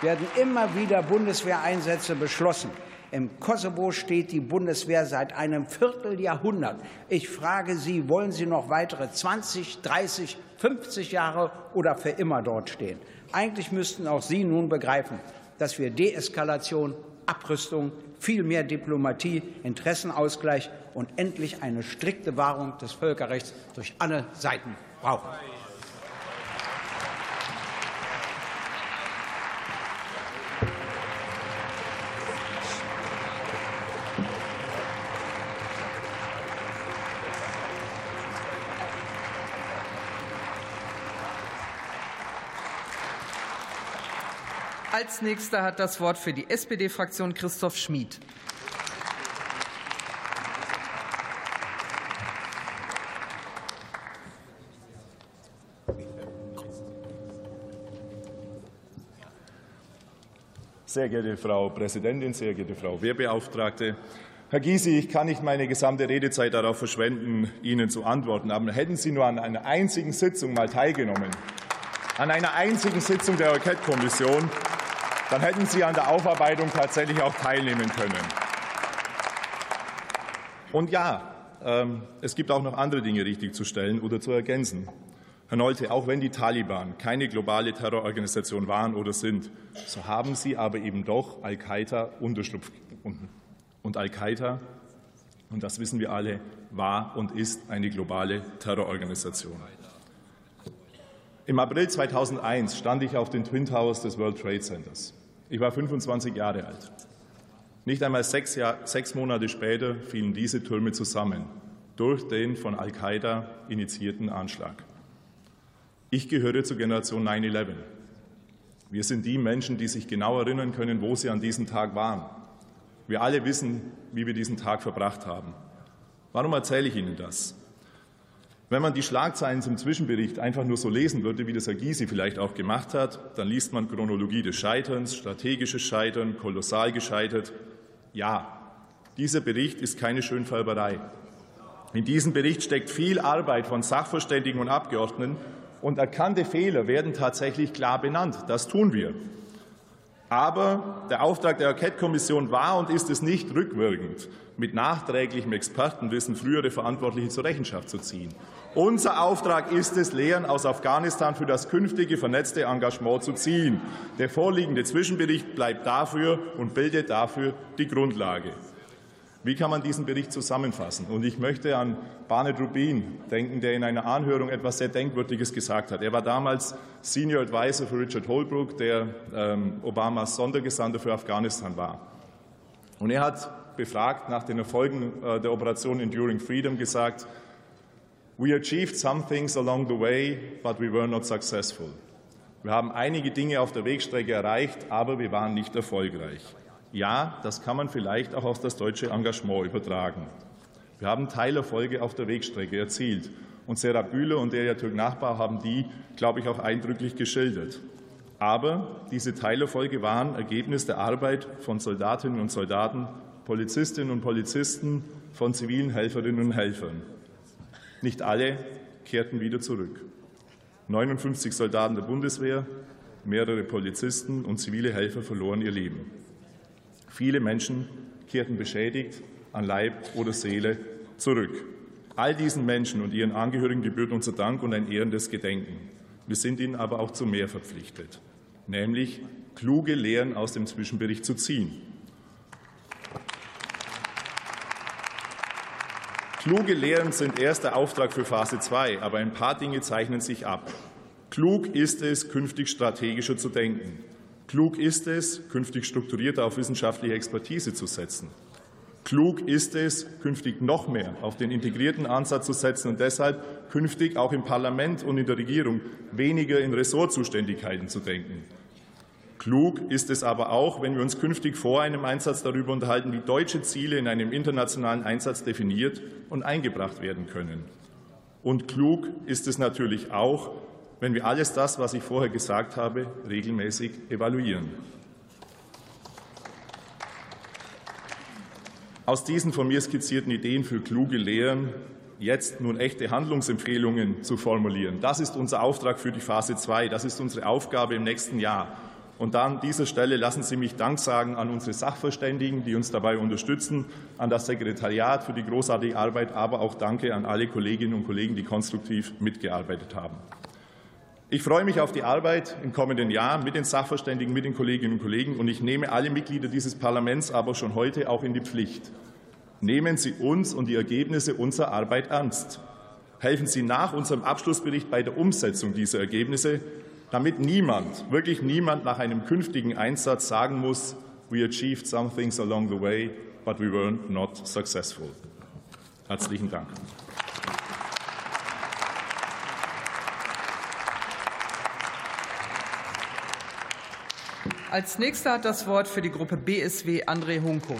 werden immer wieder Bundeswehreinsätze beschlossen. Im Kosovo steht die Bundeswehr seit einem Vierteljahrhundert. Ich frage Sie, wollen Sie noch weitere 20, 30, 50 Jahre oder für immer dort stehen? Eigentlich müssten auch Sie nun begreifen, dass wir Deeskalation, Abrüstung, viel mehr Diplomatie, Interessenausgleich und endlich eine strikte Wahrung des Völkerrechts durch alle Seiten brauchen. Als nächster hat das Wort für die SPD-Fraktion Christoph Schmid. Sehr geehrte Frau Präsidentin, sehr geehrte Frau Wehrbeauftragte, Herr Gysi, ich kann nicht meine gesamte Redezeit darauf verschwenden, Ihnen zu antworten. Aber hätten Sie nur an einer einzigen Sitzung mal teilgenommen, an einer einzigen Sitzung der Enquete-Kommission, dann hätten Sie an der Aufarbeitung tatsächlich auch teilnehmen können. Und ja, ähm, es gibt auch noch andere Dinge richtig zu stellen oder zu ergänzen. Herr Nolte, auch wenn die Taliban keine globale Terrororganisation waren oder sind, so haben sie aber eben doch Al-Qaida Unterschlupf gefunden. Und Al-Qaida, und das wissen wir alle, war und ist eine globale Terrororganisation. Im April 2001 stand ich auf den Twin Towers des World Trade Centers. Ich war 25 Jahre alt. Nicht einmal sechs, Jahr, sechs Monate später fielen diese Türme zusammen durch den von Al-Qaida initiierten Anschlag. Ich gehöre zur Generation 9-11. Wir sind die Menschen, die sich genau erinnern können, wo sie an diesem Tag waren. Wir alle wissen, wie wir diesen Tag verbracht haben. Warum erzähle ich Ihnen das? Wenn man die Schlagzeilen zum Zwischenbericht einfach nur so lesen würde, wie das Herr Gysi vielleicht auch gemacht hat, dann liest man Chronologie des Scheiterns, strategisches Scheitern, kolossal gescheitert. Ja, dieser Bericht ist keine Schönfärberei. In diesem Bericht steckt viel Arbeit von Sachverständigen und Abgeordneten und erkannte Fehler werden tatsächlich klar benannt. Das tun wir. Aber der Auftrag der Enquete-Kommission war und ist es nicht rückwirkend, mit nachträglichem Expertenwissen frühere Verantwortliche zur Rechenschaft zu ziehen. Unser Auftrag ist es, Lehren aus Afghanistan für das künftige vernetzte Engagement zu ziehen. Der vorliegende Zwischenbericht bleibt dafür und bildet dafür die Grundlage. Wie kann man diesen Bericht zusammenfassen? Und ich möchte an Barnett Rubin denken, der in einer Anhörung etwas sehr Denkwürdiges gesagt hat. Er war damals Senior Advisor für Richard Holbrooke, der ähm, Obamas Sondergesandter für Afghanistan war. Und er hat befragt nach den Erfolgen äh, der Operation Enduring Freedom gesagt, We achieved some things along the way, but we were not successful. Wir haben einige Dinge auf der Wegstrecke erreicht, aber wir waren nicht erfolgreich. Ja, das kann man vielleicht auch auf das deutsche Engagement übertragen. Wir haben Teilerfolge auf der Wegstrecke erzielt. Und Sarah Bühler und der Türk Nachbar haben die, glaube ich, auch eindrücklich geschildert. Aber diese Teilerfolge waren Ergebnis der Arbeit von Soldatinnen und Soldaten, Polizistinnen und Polizisten, von zivilen Helferinnen und Helfern. Nicht alle kehrten wieder zurück. 59 Soldaten der Bundeswehr, mehrere Polizisten und zivile Helfer verloren ihr Leben. Viele Menschen kehrten beschädigt an Leib oder Seele zurück. All diesen Menschen und ihren Angehörigen gebührt unser Dank und ein ehrendes Gedenken. Wir sind ihnen aber auch zu mehr verpflichtet, nämlich kluge Lehren aus dem Zwischenbericht zu ziehen. Kluge Lehren sind erster Auftrag für Phase 2, aber ein paar Dinge zeichnen sich ab. Klug ist es, künftig strategischer zu denken. Klug ist es, künftig strukturierter auf wissenschaftliche Expertise zu setzen. Klug ist es, künftig noch mehr auf den integrierten Ansatz zu setzen und deshalb künftig auch im Parlament und in der Regierung weniger in Ressortzuständigkeiten zu denken. Klug ist es aber auch, wenn wir uns künftig vor einem Einsatz darüber unterhalten, wie deutsche Ziele in einem internationalen Einsatz definiert und eingebracht werden können. Und klug ist es natürlich auch, wenn wir alles das, was ich vorher gesagt habe, regelmäßig evaluieren. Aus diesen von mir skizzierten Ideen für kluge Lehren jetzt nun echte Handlungsempfehlungen zu formulieren. Das ist unser Auftrag für die Phase 2. Das ist unsere Aufgabe im nächsten Jahr. Und an dieser Stelle lassen Sie mich Dank sagen an unsere Sachverständigen, die uns dabei unterstützen, an das Sekretariat für die großartige Arbeit, aber auch Danke an alle Kolleginnen und Kollegen, die konstruktiv mitgearbeitet haben. Ich freue mich auf die Arbeit im kommenden Jahr mit den Sachverständigen, mit den Kolleginnen und Kollegen, und ich nehme alle Mitglieder dieses Parlaments aber schon heute auch in die Pflicht. Nehmen Sie uns und die Ergebnisse unserer Arbeit ernst. Helfen Sie nach unserem Abschlussbericht bei der Umsetzung dieser Ergebnisse damit niemand, wirklich niemand nach einem künftigen Einsatz sagen muss, we achieved some things along the way, but we were not successful. Herzlichen Dank. Als nächster hat das Wort für die Gruppe BSW André Hunko.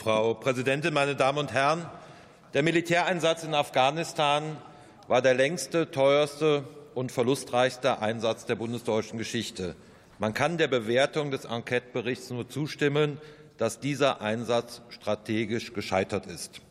Frau Präsidentin, meine Damen und Herren! Der Militäreinsatz in Afghanistan war der längste, teuerste und verlustreichste Einsatz der bundesdeutschen Geschichte. Man kann der Bewertung des Enqueteberichts nur zustimmen, dass dieser Einsatz strategisch gescheitert ist.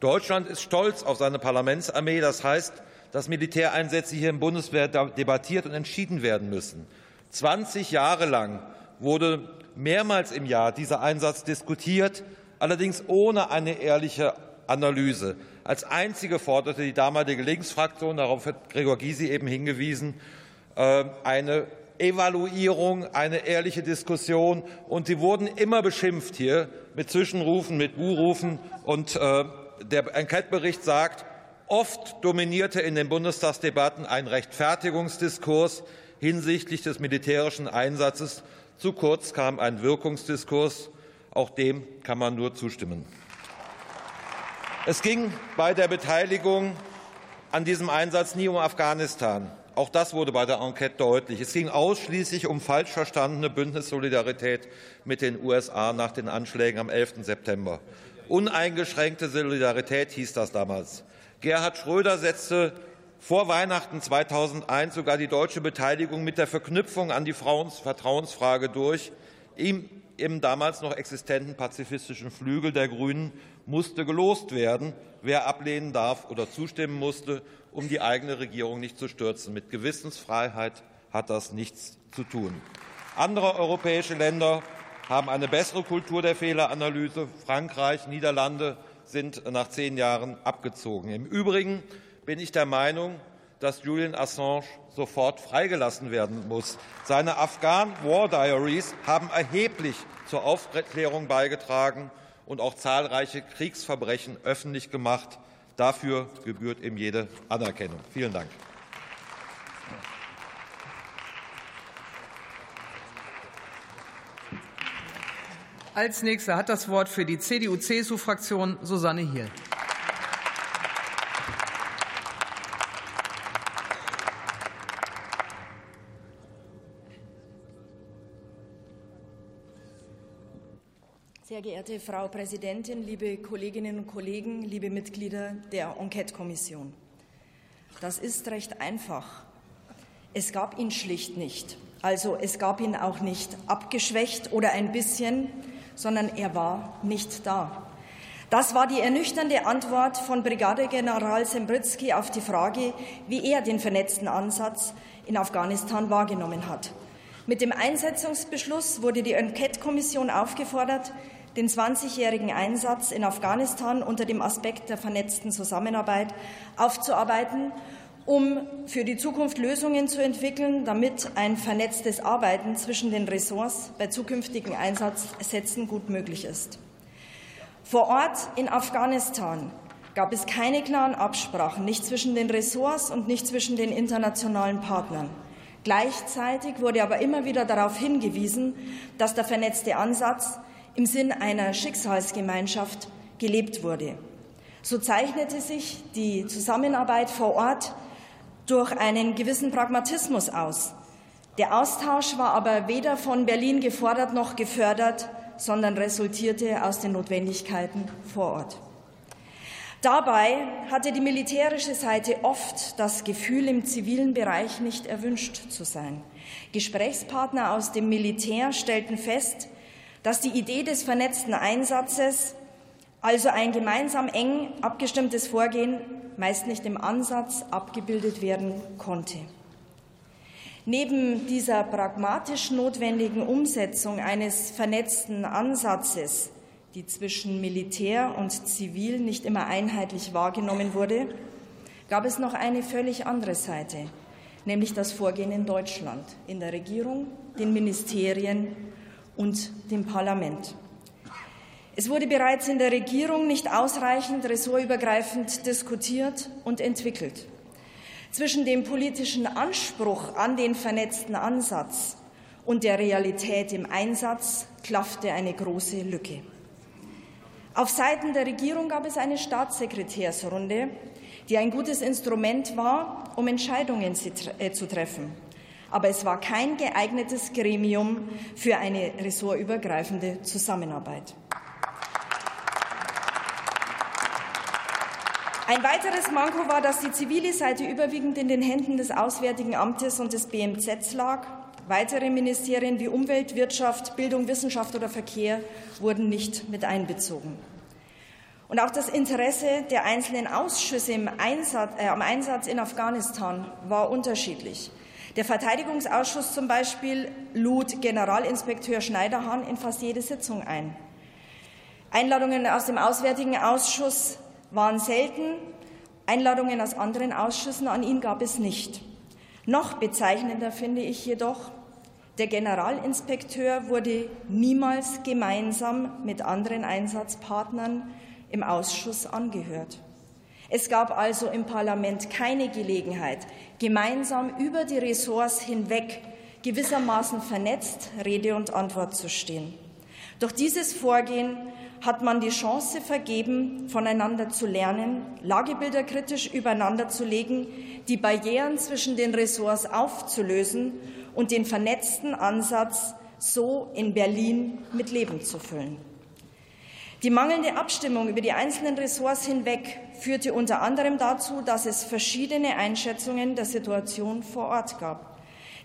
Deutschland ist stolz auf seine Parlamentsarmee. Das heißt, dass Militäreinsätze hier im Bundeswehr debattiert und entschieden werden müssen. 20 Jahre lang wurde mehrmals im Jahr dieser Einsatz diskutiert allerdings ohne eine ehrliche Analyse. Als einzige forderte die damalige Linksfraktion, darauf hat Gregor Gysi eben hingewiesen, äh, eine Evaluierung, eine ehrliche Diskussion. Und sie wurden immer beschimpft hier mit Zwischenrufen, mit Buhrufen. Und äh, der Enquete-Bericht sagt, oft dominierte in den Bundestagsdebatten ein Rechtfertigungsdiskurs hinsichtlich des militärischen Einsatzes. Zu kurz kam ein Wirkungsdiskurs. Auch dem kann man nur zustimmen. Es ging bei der Beteiligung an diesem Einsatz nie um Afghanistan. Auch das wurde bei der Enquete deutlich. Es ging ausschließlich um falsch verstandene Bündnissolidarität mit den USA nach den Anschlägen am 11. September. Uneingeschränkte Solidarität hieß das damals. Gerhard Schröder setzte vor Weihnachten 2001 sogar die deutsche Beteiligung mit der Verknüpfung an die Vertrauensfrage durch. Ihm im damals noch existenten pazifistischen Flügel der Grünen musste gelost werden, wer ablehnen darf oder zustimmen musste, um die eigene Regierung nicht zu stürzen. Mit Gewissensfreiheit hat das nichts zu tun. Andere europäische Länder haben eine bessere Kultur der Fehleranalyse. Frankreich, Niederlande sind nach zehn Jahren abgezogen. Im Übrigen bin ich der Meinung, dass Julian Assange sofort freigelassen werden muss. Seine Afghan War Diaries haben erheblich zur Aufklärung beigetragen und auch zahlreiche Kriegsverbrechen öffentlich gemacht. Dafür gebührt ihm jede Anerkennung. Vielen Dank. Als nächster hat das Wort für die CDU-CSU-Fraktion Susanne Hiel. Sehr geehrte Frau Präsidentin, liebe Kolleginnen und Kollegen, liebe Mitglieder der Enquete-Kommission. Das ist recht einfach. Es gab ihn schlicht nicht. Also es gab ihn auch nicht abgeschwächt oder ein bisschen, sondern er war nicht da. Das war die ernüchternde Antwort von Brigadegeneral Sembritzky auf die Frage, wie er den vernetzten Ansatz in Afghanistan wahrgenommen hat. Mit dem Einsetzungsbeschluss wurde die Enquete-Kommission aufgefordert, den 20-jährigen Einsatz in Afghanistan unter dem Aspekt der vernetzten Zusammenarbeit aufzuarbeiten um für die Zukunft Lösungen zu entwickeln, damit ein vernetztes Arbeiten zwischen den Ressorts bei zukünftigen Einsatzsätzen gut möglich ist. Vor Ort in Afghanistan gab es keine klaren Absprachen, nicht zwischen den Ressorts und nicht zwischen den internationalen Partnern. Gleichzeitig wurde aber immer wieder darauf hingewiesen, dass der vernetzte Ansatz im Sinn einer Schicksalsgemeinschaft gelebt wurde. So zeichnete sich die Zusammenarbeit vor Ort durch einen gewissen Pragmatismus aus. Der Austausch war aber weder von Berlin gefordert noch gefördert, sondern resultierte aus den Notwendigkeiten vor Ort. Dabei hatte die militärische Seite oft das Gefühl, im zivilen Bereich nicht erwünscht zu sein. Gesprächspartner aus dem Militär stellten fest, dass die Idee des vernetzten Einsatzes, also ein gemeinsam eng abgestimmtes Vorgehen, meist nicht im Ansatz abgebildet werden konnte. Neben dieser pragmatisch notwendigen Umsetzung eines vernetzten Ansatzes, die zwischen Militär und Zivil nicht immer einheitlich wahrgenommen wurde, gab es noch eine völlig andere Seite, nämlich das Vorgehen in Deutschland, in der Regierung, den Ministerien und dem Parlament. Es wurde bereits in der Regierung nicht ausreichend ressortübergreifend diskutiert und entwickelt. Zwischen dem politischen Anspruch an den vernetzten Ansatz und der Realität im Einsatz klaffte eine große Lücke. Auf Seiten der Regierung gab es eine Staatssekretärsrunde, die ein gutes Instrument war, um Entscheidungen äh, zu treffen. Aber es war kein geeignetes Gremium für eine ressortübergreifende Zusammenarbeit. Ein weiteres Manko war, dass die zivile Seite überwiegend in den Händen des Auswärtigen Amtes und des BMZ lag. Weitere Ministerien wie Umwelt, Wirtschaft, Bildung, Wissenschaft oder Verkehr wurden nicht mit einbezogen. Und auch das Interesse der einzelnen Ausschüsse im Einsatz, äh, am Einsatz in Afghanistan war unterschiedlich. Der Verteidigungsausschuss zum Beispiel lud Generalinspekteur Schneiderhahn in fast jede Sitzung ein. Einladungen aus dem Auswärtigen Ausschuss waren selten. Einladungen aus anderen Ausschüssen an ihn gab es nicht. Noch bezeichnender finde ich jedoch, der Generalinspekteur wurde niemals gemeinsam mit anderen Einsatzpartnern im Ausschuss angehört. Es gab also im Parlament keine Gelegenheit, gemeinsam über die Ressorts hinweg gewissermaßen vernetzt Rede und Antwort zu stehen. Doch dieses Vorgehen hat man die Chance vergeben, voneinander zu lernen, Lagebilder kritisch übereinander zu legen, die Barrieren zwischen den Ressorts aufzulösen und den vernetzten Ansatz so in Berlin mit Leben zu füllen. Die mangelnde Abstimmung über die einzelnen Ressorts hinweg führte unter anderem dazu, dass es verschiedene Einschätzungen der Situation vor Ort gab,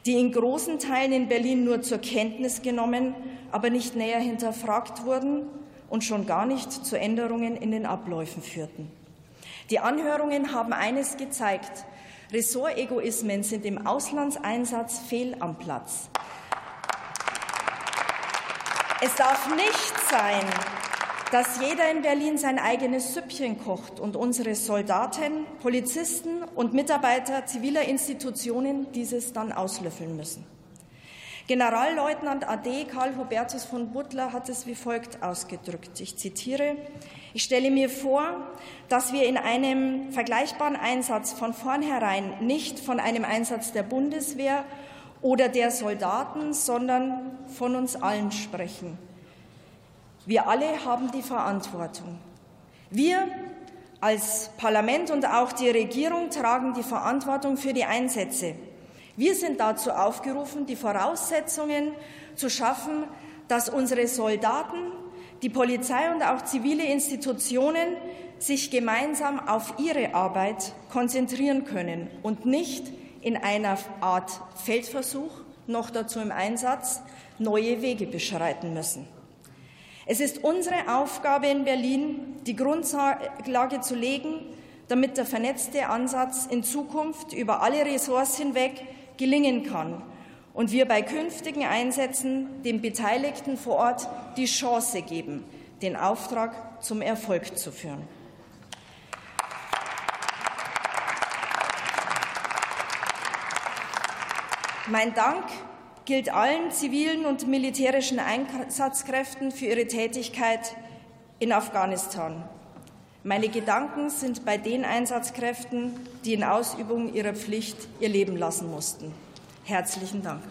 die in großen Teilen in Berlin nur zur Kenntnis genommen, aber nicht näher hinterfragt wurden und schon gar nicht zu Änderungen in den Abläufen führten. Die Anhörungen haben eines gezeigt. Ressortegoismen sind im Auslandseinsatz fehl am Platz. Es darf nicht sein, dass jeder in Berlin sein eigenes Süppchen kocht und unsere Soldaten, Polizisten und Mitarbeiter ziviler Institutionen dieses dann auslöffeln müssen. Generalleutnant AD Karl Hubertus von Butler hat es wie folgt ausgedrückt. Ich zitiere, ich stelle mir vor, dass wir in einem vergleichbaren Einsatz von vornherein nicht von einem Einsatz der Bundeswehr oder der Soldaten, sondern von uns allen sprechen. Wir alle haben die Verantwortung. Wir als Parlament und auch die Regierung tragen die Verantwortung für die Einsätze. Wir sind dazu aufgerufen, die Voraussetzungen zu schaffen, dass unsere Soldaten, die Polizei und auch zivile Institutionen sich gemeinsam auf ihre Arbeit konzentrieren können und nicht in einer Art Feldversuch, noch dazu im Einsatz, neue Wege beschreiten müssen. Es ist unsere Aufgabe in Berlin, die Grundlage zu legen, damit der vernetzte Ansatz in Zukunft über alle Ressorts hinweg gelingen kann und wir bei künftigen Einsätzen den Beteiligten vor Ort die Chance geben, den Auftrag zum Erfolg zu führen. Mein Dank gilt allen zivilen und militärischen Einsatzkräften für ihre Tätigkeit in Afghanistan. Meine Gedanken sind bei den Einsatzkräften, die in Ausübung ihrer Pflicht ihr Leben lassen mussten. Herzlichen Dank.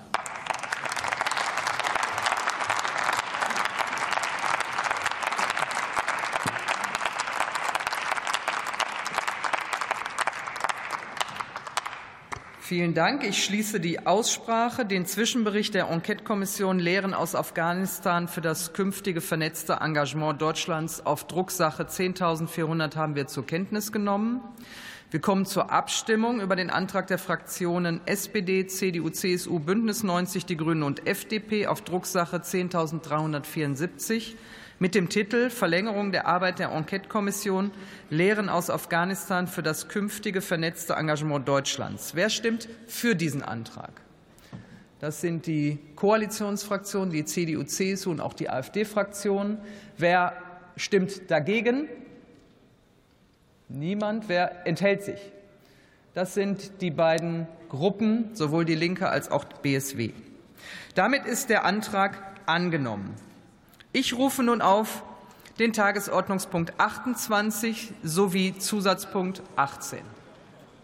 Vielen Dank. Ich schließe die Aussprache. Den Zwischenbericht der Enquete-Kommission Lehren aus Afghanistan für das künftige vernetzte Engagement Deutschlands auf Drucksache 10.400 haben wir zur Kenntnis genommen. Wir kommen zur Abstimmung über den Antrag der Fraktionen SPD, CDU, CSU, Bündnis 90, die Grünen und FDP auf Drucksache 10.374 mit dem Titel Verlängerung der Arbeit der Enquete-Kommission Lehren aus Afghanistan für das künftige vernetzte Engagement Deutschlands. Wer stimmt für diesen Antrag? Das sind die Koalitionsfraktionen, die CDU, CSU und auch die AfD-Fraktion. Wer stimmt dagegen? Niemand. Wer enthält sich? Das sind die beiden Gruppen, sowohl die Linke als auch BSW. Damit ist der Antrag angenommen. Ich rufe nun auf den Tagesordnungspunkt 28 sowie Zusatzpunkt 18.